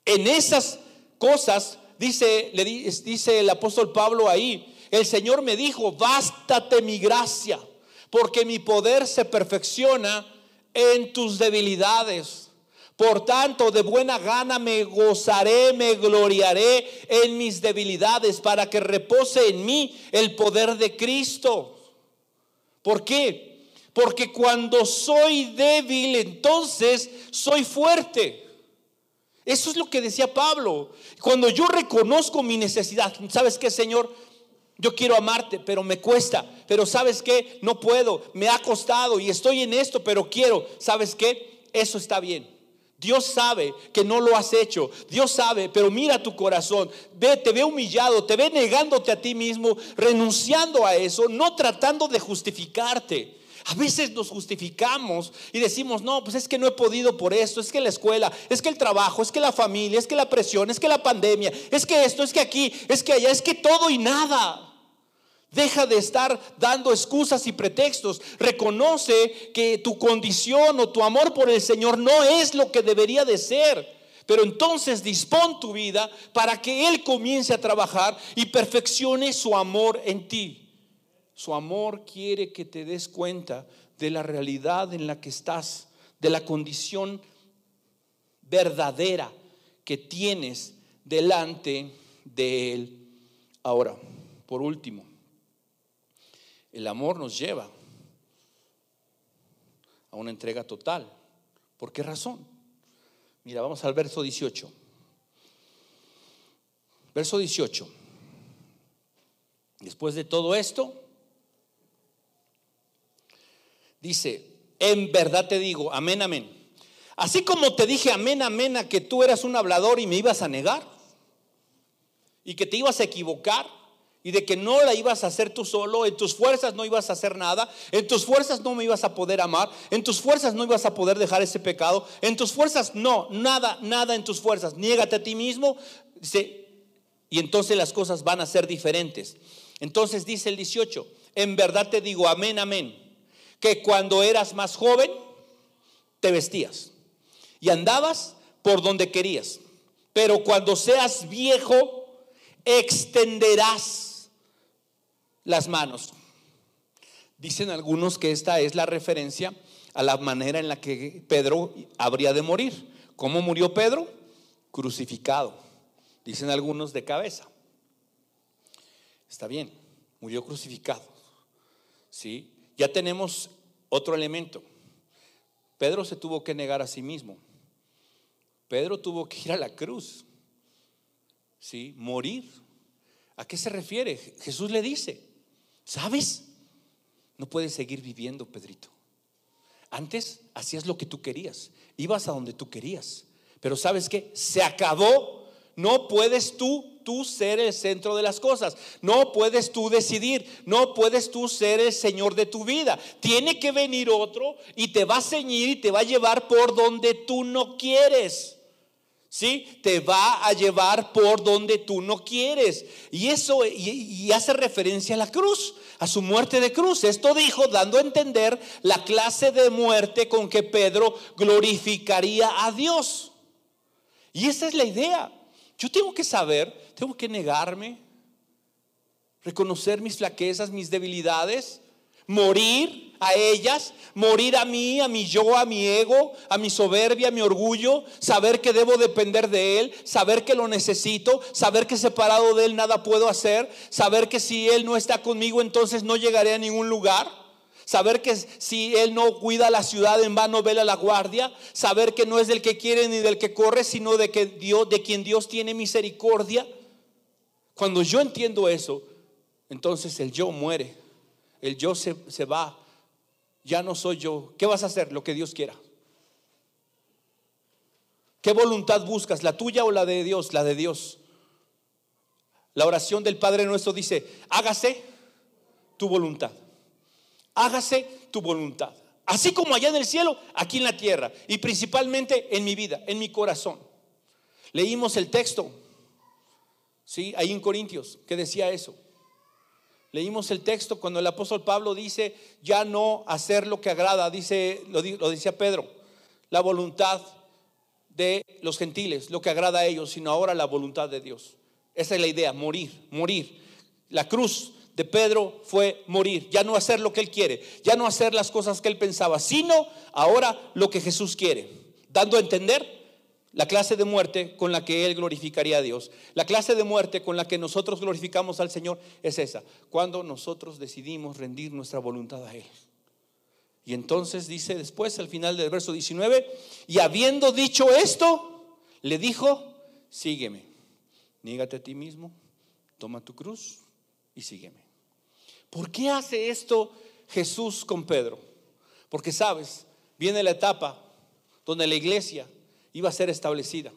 A: En esas cosas, dice, le dice el apóstol Pablo ahí, el Señor me dijo, bástate mi gracia, porque mi poder se perfecciona en tus debilidades. Por tanto, de buena gana me gozaré, me gloriaré en mis debilidades para que repose en mí el poder de Cristo. ¿Por qué? Porque cuando soy débil, entonces soy fuerte. Eso es lo que decía Pablo. Cuando yo reconozco mi necesidad, ¿sabes qué, Señor? Yo quiero amarte, pero me cuesta. Pero sabes qué, no puedo, me ha costado y estoy en esto, pero quiero. ¿Sabes qué? Eso está bien. Dios sabe que no lo has hecho. Dios sabe, pero mira tu corazón. Ve, te ve humillado, te ve negándote a ti mismo, renunciando a eso, no tratando de justificarte. A veces nos justificamos y decimos, no, pues es que no he podido por esto, es que la escuela, es que el trabajo, es que la familia, es que la presión, es que la pandemia, es que esto, es que aquí, es que allá, es que todo y nada. Deja de estar dando excusas y pretextos. Reconoce que tu condición o tu amor por el Señor no es lo que debería de ser. Pero entonces dispón tu vida para que Él comience a trabajar y perfeccione su amor en ti. Su amor quiere que te des cuenta de la realidad en la que estás, de la condición verdadera que tienes delante de Él. Ahora, por último, el amor nos lleva a una entrega total. ¿Por qué razón? Mira, vamos al verso 18. Verso 18. Después de todo esto, dice, en verdad te digo, amén, amén. Así como te dije amén, amén, a que tú eras un hablador y me ibas a negar y que te ibas a equivocar y de que no la ibas a hacer tú solo, en tus fuerzas no ibas a hacer nada, en tus fuerzas no me ibas a poder amar, en tus fuerzas no ibas a poder dejar ese pecado, en tus fuerzas no, nada, nada en tus fuerzas, niégate a ti mismo, y entonces las cosas van a ser diferentes. Entonces dice el 18, en verdad te digo, amén, amén, que cuando eras más joven, te vestías y andabas por donde querías, pero cuando seas viejo, extenderás las manos. Dicen algunos que esta es la referencia a la manera en la que Pedro habría de morir. ¿Cómo murió Pedro? Crucificado. Dicen algunos de cabeza. Está bien, murió crucificado. ¿Sí? Ya tenemos otro elemento. Pedro se tuvo que negar a sí mismo. Pedro tuvo que ir a la cruz. ¿Sí? Morir. ¿A qué se refiere? Jesús le dice, ¿Sabes? No puedes seguir viviendo, Pedrito. Antes hacías lo que tú querías, ibas a donde tú querías. Pero ¿sabes qué? Se acabó. No puedes tú, tú ser el centro de las cosas. No puedes tú decidir. No puedes tú ser el Señor de tu vida. Tiene que venir otro y te va a ceñir y te va a llevar por donde tú no quieres. ¿Sí? Te va a llevar por donde tú no quieres. Y eso y, hace referencia a la cruz, a su muerte de cruz. Esto dijo dando a entender la clase de muerte con que Pedro glorificaría a Dios. Y esa es la idea. Yo tengo que saber, tengo que negarme, reconocer mis flaquezas, mis debilidades, morir a ellas, morir a mí, a mi yo, a mi ego, a mi soberbia, a mi orgullo, saber que debo depender de Él, saber que lo necesito, saber que separado de Él nada puedo hacer, saber que si Él no está conmigo entonces no llegaré a ningún lugar. Saber que si Él no cuida la ciudad en vano vela la guardia. Saber que no es del que quiere ni del que corre, sino de, que Dios, de quien Dios tiene misericordia. Cuando yo entiendo eso, entonces el yo muere. El yo se, se va ya no soy yo. ¿Qué vas a hacer? Lo que Dios quiera. ¿Qué voluntad buscas? ¿La tuya o la de Dios? La de Dios. La oración del Padre nuestro dice, hágase tu voluntad. Hágase tu voluntad. Así como allá en el cielo, aquí en la tierra. Y principalmente en mi vida, en mi corazón. Leímos el texto, ¿sí? Ahí en Corintios, que decía eso. Leímos el texto cuando el apóstol Pablo dice, ya no hacer lo que agrada, dice, lo, lo decía Pedro, la voluntad de los gentiles, lo que agrada a ellos, sino ahora la voluntad de Dios. Esa es la idea, morir, morir. La cruz de Pedro fue morir, ya no hacer lo que él quiere, ya no hacer las cosas que él pensaba, sino ahora lo que Jesús quiere, dando a entender la clase de muerte con la que Él glorificaría a Dios. La clase de muerte con la que nosotros glorificamos al Señor es esa, cuando nosotros decidimos rendir nuestra voluntad a Él. Y entonces dice después, al final del verso 19, y habiendo dicho esto, le dijo, sígueme, nígate a ti mismo, toma tu cruz y sígueme. ¿Por qué hace esto Jesús con Pedro? Porque sabes, viene la etapa donde la iglesia iba a ser establecida,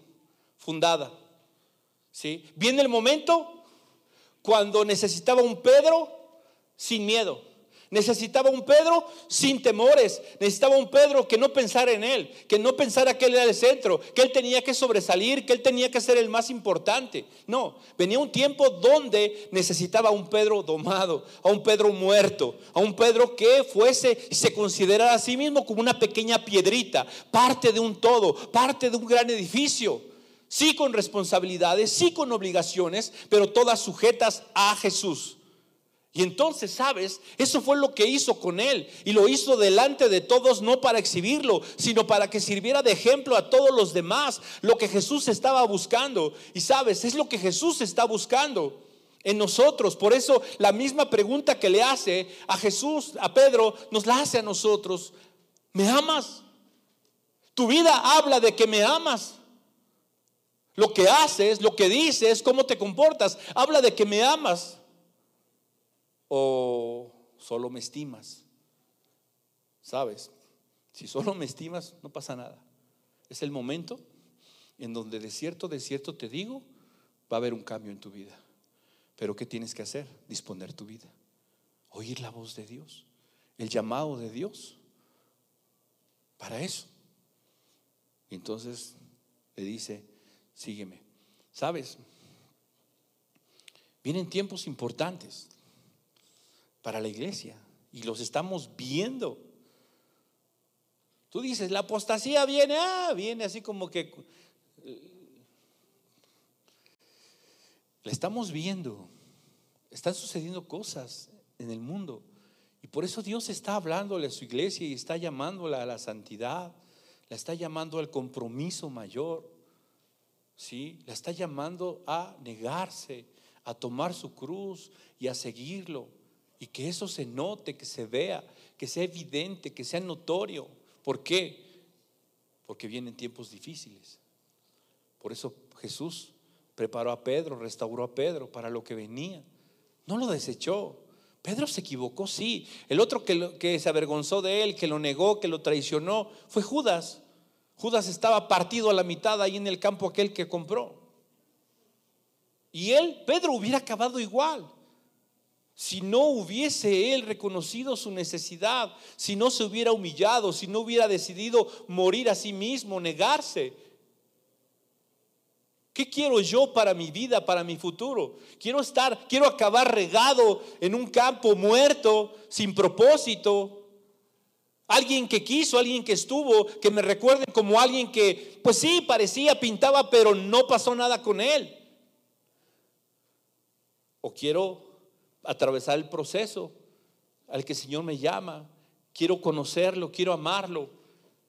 A: fundada. ¿sí? Viene el momento cuando necesitaba un Pedro sin miedo Necesitaba un Pedro sin temores. Necesitaba un Pedro que no pensara en él, que no pensara que él era el centro, que él tenía que sobresalir, que él tenía que ser el más importante. No, venía un tiempo donde necesitaba un Pedro domado, a un Pedro muerto, a un Pedro que fuese y se considerara a sí mismo como una pequeña piedrita, parte de un todo, parte de un gran edificio. Sí con responsabilidades, sí con obligaciones, pero todas sujetas a Jesús. Y entonces, ¿sabes? Eso fue lo que hizo con él. Y lo hizo delante de todos, no para exhibirlo, sino para que sirviera de ejemplo a todos los demás. Lo que Jesús estaba buscando. Y sabes, es lo que Jesús está buscando en nosotros. Por eso la misma pregunta que le hace a Jesús, a Pedro, nos la hace a nosotros. ¿Me amas? Tu vida habla de que me amas. Lo que haces, lo que dices, cómo te comportas, habla de que me amas o solo me estimas. ¿Sabes? Si solo me estimas, no pasa nada. Es el momento en donde de cierto, de cierto te digo, va a haber un cambio en tu vida. Pero ¿qué tienes que hacer? Disponer tu vida. Oír la voz de Dios, el llamado de Dios. Para eso. Entonces le dice, sígueme. ¿Sabes? Vienen tiempos importantes para la iglesia. Y los estamos viendo. Tú dices, la apostasía viene, ah, viene así como que... La estamos viendo. Están sucediendo cosas en el mundo. Y por eso Dios está hablándole a su iglesia y está llamándola a la santidad. La está llamando al compromiso mayor. ¿Sí? La está llamando a negarse, a tomar su cruz y a seguirlo. Y que eso se note, que se vea, que sea evidente, que sea notorio. ¿Por qué? Porque vienen tiempos difíciles. Por eso Jesús preparó a Pedro, restauró a Pedro para lo que venía. No lo desechó. Pedro se equivocó, sí. El otro que, se avergonzó de él, que lo negó, que lo traicionó, fue Judas. Judas estaba partido a la mitad ahí en el campo aquel que compró. Y él, Pedro, hubiera acabado igual. Si no hubiese él reconocido su necesidad, si no se hubiera humillado, si no hubiera decidido morir a sí mismo, negarse. ¿Qué quiero yo para mi vida, para mi futuro? Quiero estar, quiero acabar regado en un campo muerto, sin propósito. Alguien que quiso, alguien que estuvo, que me recuerden como alguien que, pues sí, parecía, pintaba, pero no pasó nada con él. O quiero atravesar el proceso al que el Señor me llama. Quiero conocerlo, quiero amarlo,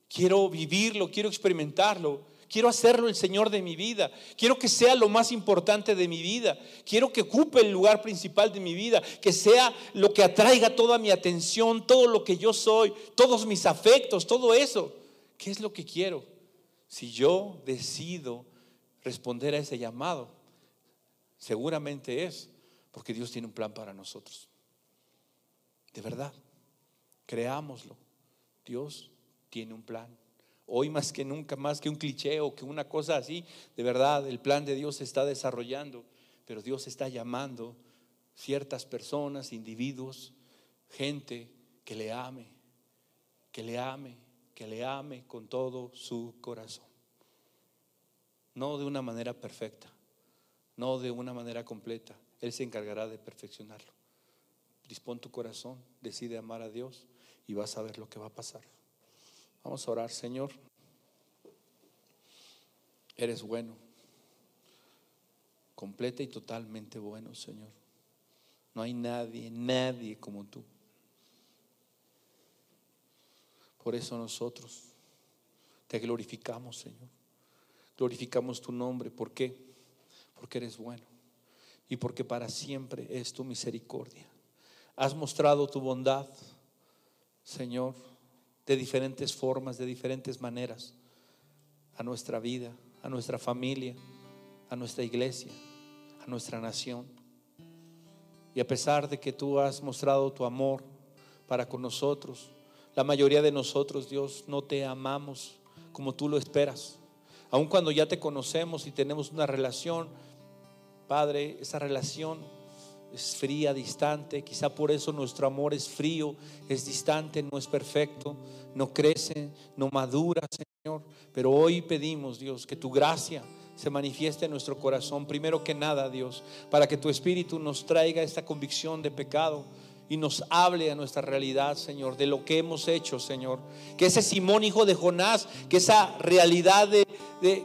A: quiero vivirlo, quiero experimentarlo. Quiero hacerlo el Señor de mi vida. Quiero que sea lo más importante de mi vida. Quiero que ocupe el lugar principal de mi vida. Que sea lo que atraiga toda mi atención, todo lo que yo soy, todos mis afectos, todo eso. ¿Qué es lo que quiero? Si yo decido responder a ese llamado, seguramente es porque Dios tiene un plan para nosotros. De verdad, creámoslo. Dios tiene un plan. Hoy más que nunca, más que un cliché o que una cosa así, de verdad, el plan de Dios se está desarrollando, pero Dios está llamando ciertas personas, individuos, gente que le ame, que le ame, que le ame con todo su corazón. No de una manera perfecta, no de una manera completa, él se encargará de perfeccionarlo. Dispón tu corazón, decide amar a Dios y vas a ver lo que va a pasar. Vamos a orar, Señor. Eres bueno, completa y totalmente bueno, Señor. No hay nadie, nadie como tú. Por eso nosotros te glorificamos, Señor. Glorificamos tu nombre. ¿Por qué? Porque eres bueno y porque para siempre es tu misericordia. Has mostrado tu bondad, Señor, de diferentes formas, de diferentes maneras, a nuestra vida, a nuestra familia, a nuestra iglesia, a nuestra nación. Y a pesar de que tú has mostrado tu amor para con nosotros, la mayoría de nosotros, Dios, no te amamos como tú lo esperas. Aun cuando ya te conocemos y tenemos una relación, Padre, esa relación es fría, distante. Quizá por eso nuestro amor es frío, es distante, no es perfecto, no crece, no madura, Señor. Pero hoy pedimos, Dios, que tu gracia se manifieste en nuestro corazón, primero que nada, Dios, para que tu Espíritu nos traiga esta convicción de pecado y nos hable a nuestra realidad, Señor, de lo que hemos hecho, Señor. Que ese Simón, hijo de Jonás, que esa realidad de,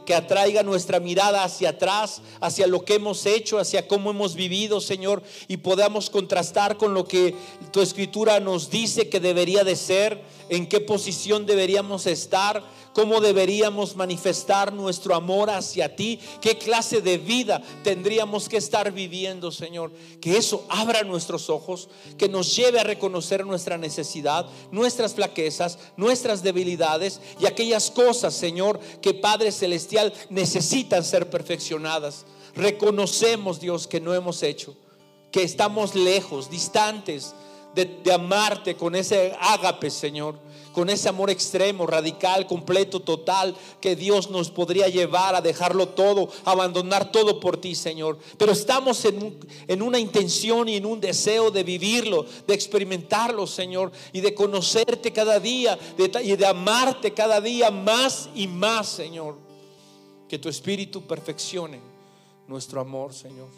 A: que atraiga nuestra mirada hacia atrás, hacia lo que hemos hecho, hacia cómo hemos vivido, Señor, y podamos contrastar con lo que tu escritura nos dice que debería de ser, en qué posición deberíamos estar cómo deberíamos manifestar nuestro amor hacia ti, qué clase de vida tendríamos que estar viviendo, Señor. Que eso abra nuestros ojos, que nos lleve a reconocer nuestra necesidad, nuestras flaquezas, nuestras debilidades y aquellas cosas, Señor, que Padre Celestial necesitan ser perfeccionadas. Reconocemos, Dios, que no hemos hecho, que estamos lejos, distantes de, amarte con ese ágape, Señor con ese amor extremo, radical, completo, total, que Dios nos podría llevar a dejarlo todo, abandonar todo por ti, Señor. Pero estamos en, en una intención y en un deseo de vivirlo, de experimentarlo, Señor, y de conocerte cada día y de amarte cada día más y más, Señor. Que tu Espíritu perfeccione nuestro amor, Señor.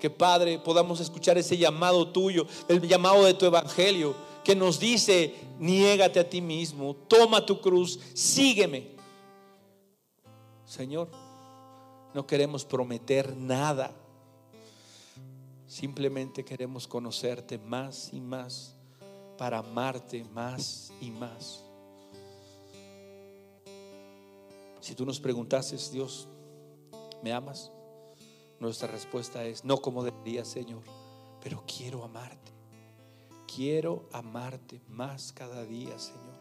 A: Que Padre podamos escuchar ese llamado tuyo, el llamado de tu Evangelio que nos dice, niégate a ti mismo, toma tu cruz, sígueme. Señor, no queremos prometer nada, simplemente queremos conocerte más y más para amarte más y más. Si tú nos preguntases, Dios, ¿me amas? Nuestra respuesta es, no como debería, Señor, pero quiero amarte. Quiero amarte más cada día, Señor.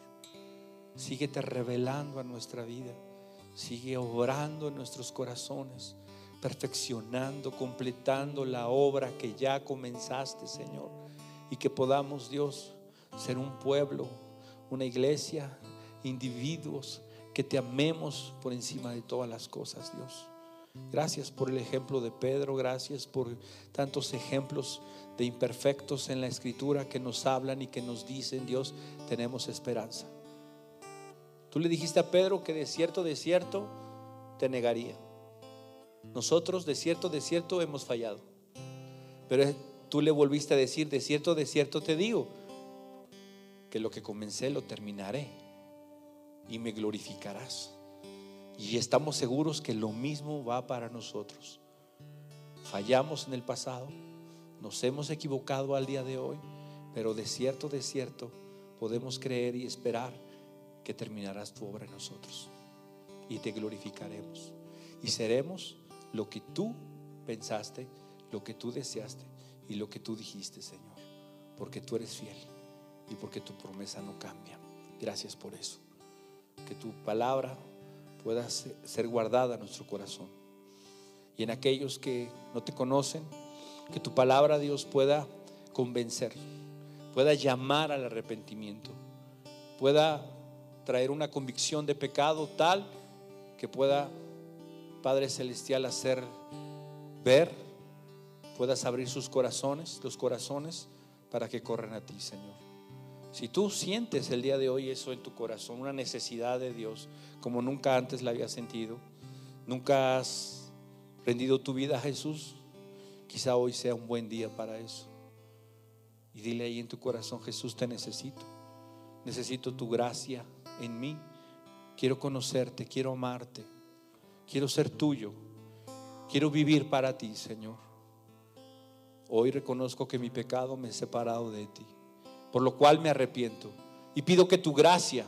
A: Síguete revelando a nuestra vida. Sigue obrando en nuestros corazones, perfeccionando, completando la obra que ya comenzaste, Señor. Y que podamos, Dios, ser un pueblo, una iglesia, individuos que te amemos por encima de todas las cosas, Dios. Gracias por el ejemplo de Pedro, gracias por tantos ejemplos de imperfectos en la escritura que nos hablan y que nos dicen, Dios, tenemos esperanza. Tú le dijiste a Pedro que de cierto, de cierto, te negaría. Nosotros de cierto, de cierto hemos fallado. Pero tú le volviste a decir, de cierto, de cierto te digo, que lo que comencé lo terminaré y me glorificarás. Y estamos seguros que lo mismo va para nosotros. Fallamos en el pasado, nos hemos equivocado al día de hoy, pero de cierto, de cierto, podemos creer y esperar que terminarás tu obra en nosotros y te glorificaremos y seremos lo que tú pensaste, lo que tú deseaste y lo que tú dijiste, Señor, porque tú eres fiel y porque tu promesa no cambia. Gracias por eso. Que tu palabra pueda ser guardada en nuestro corazón. Y en aquellos que no te conocen, que tu palabra, Dios, pueda convencer, pueda llamar al arrepentimiento, pueda traer una convicción de pecado tal que pueda, Padre Celestial, hacer ver, puedas abrir sus corazones, los corazones, para que corran a ti, Señor. Si tú sientes el día de hoy eso en tu corazón, una necesidad de Dios, como nunca antes la habías sentido, nunca has rendido tu vida a Jesús, Quizá hoy sea un buen día para eso. Y dile ahí en tu corazón, Jesús, te necesito. Necesito tu gracia en mí. Quiero conocerte, quiero amarte. Quiero ser tuyo. Quiero vivir para ti, Señor. Hoy reconozco que mi pecado me ha separado de ti, por lo cual me arrepiento y pido que tu gracia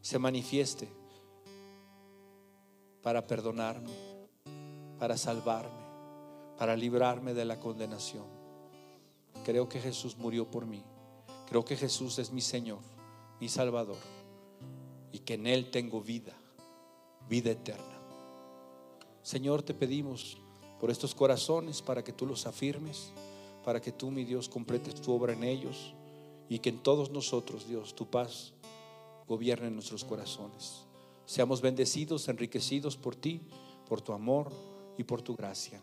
A: se manifieste para perdonarme, para salvarme para librarme de la condenación. Creo que Jesús murió por mí. Creo que Jesús es mi Señor, mi Salvador, y que en Él tengo vida, vida eterna. Señor, te pedimos por estos corazones para que tú los afirmes, para que tú, mi Dios, completes tu obra en ellos y que en todos nosotros, Dios, tu paz gobierne en nuestros corazones. Seamos bendecidos, enriquecidos por ti, por tu amor y por tu gracia.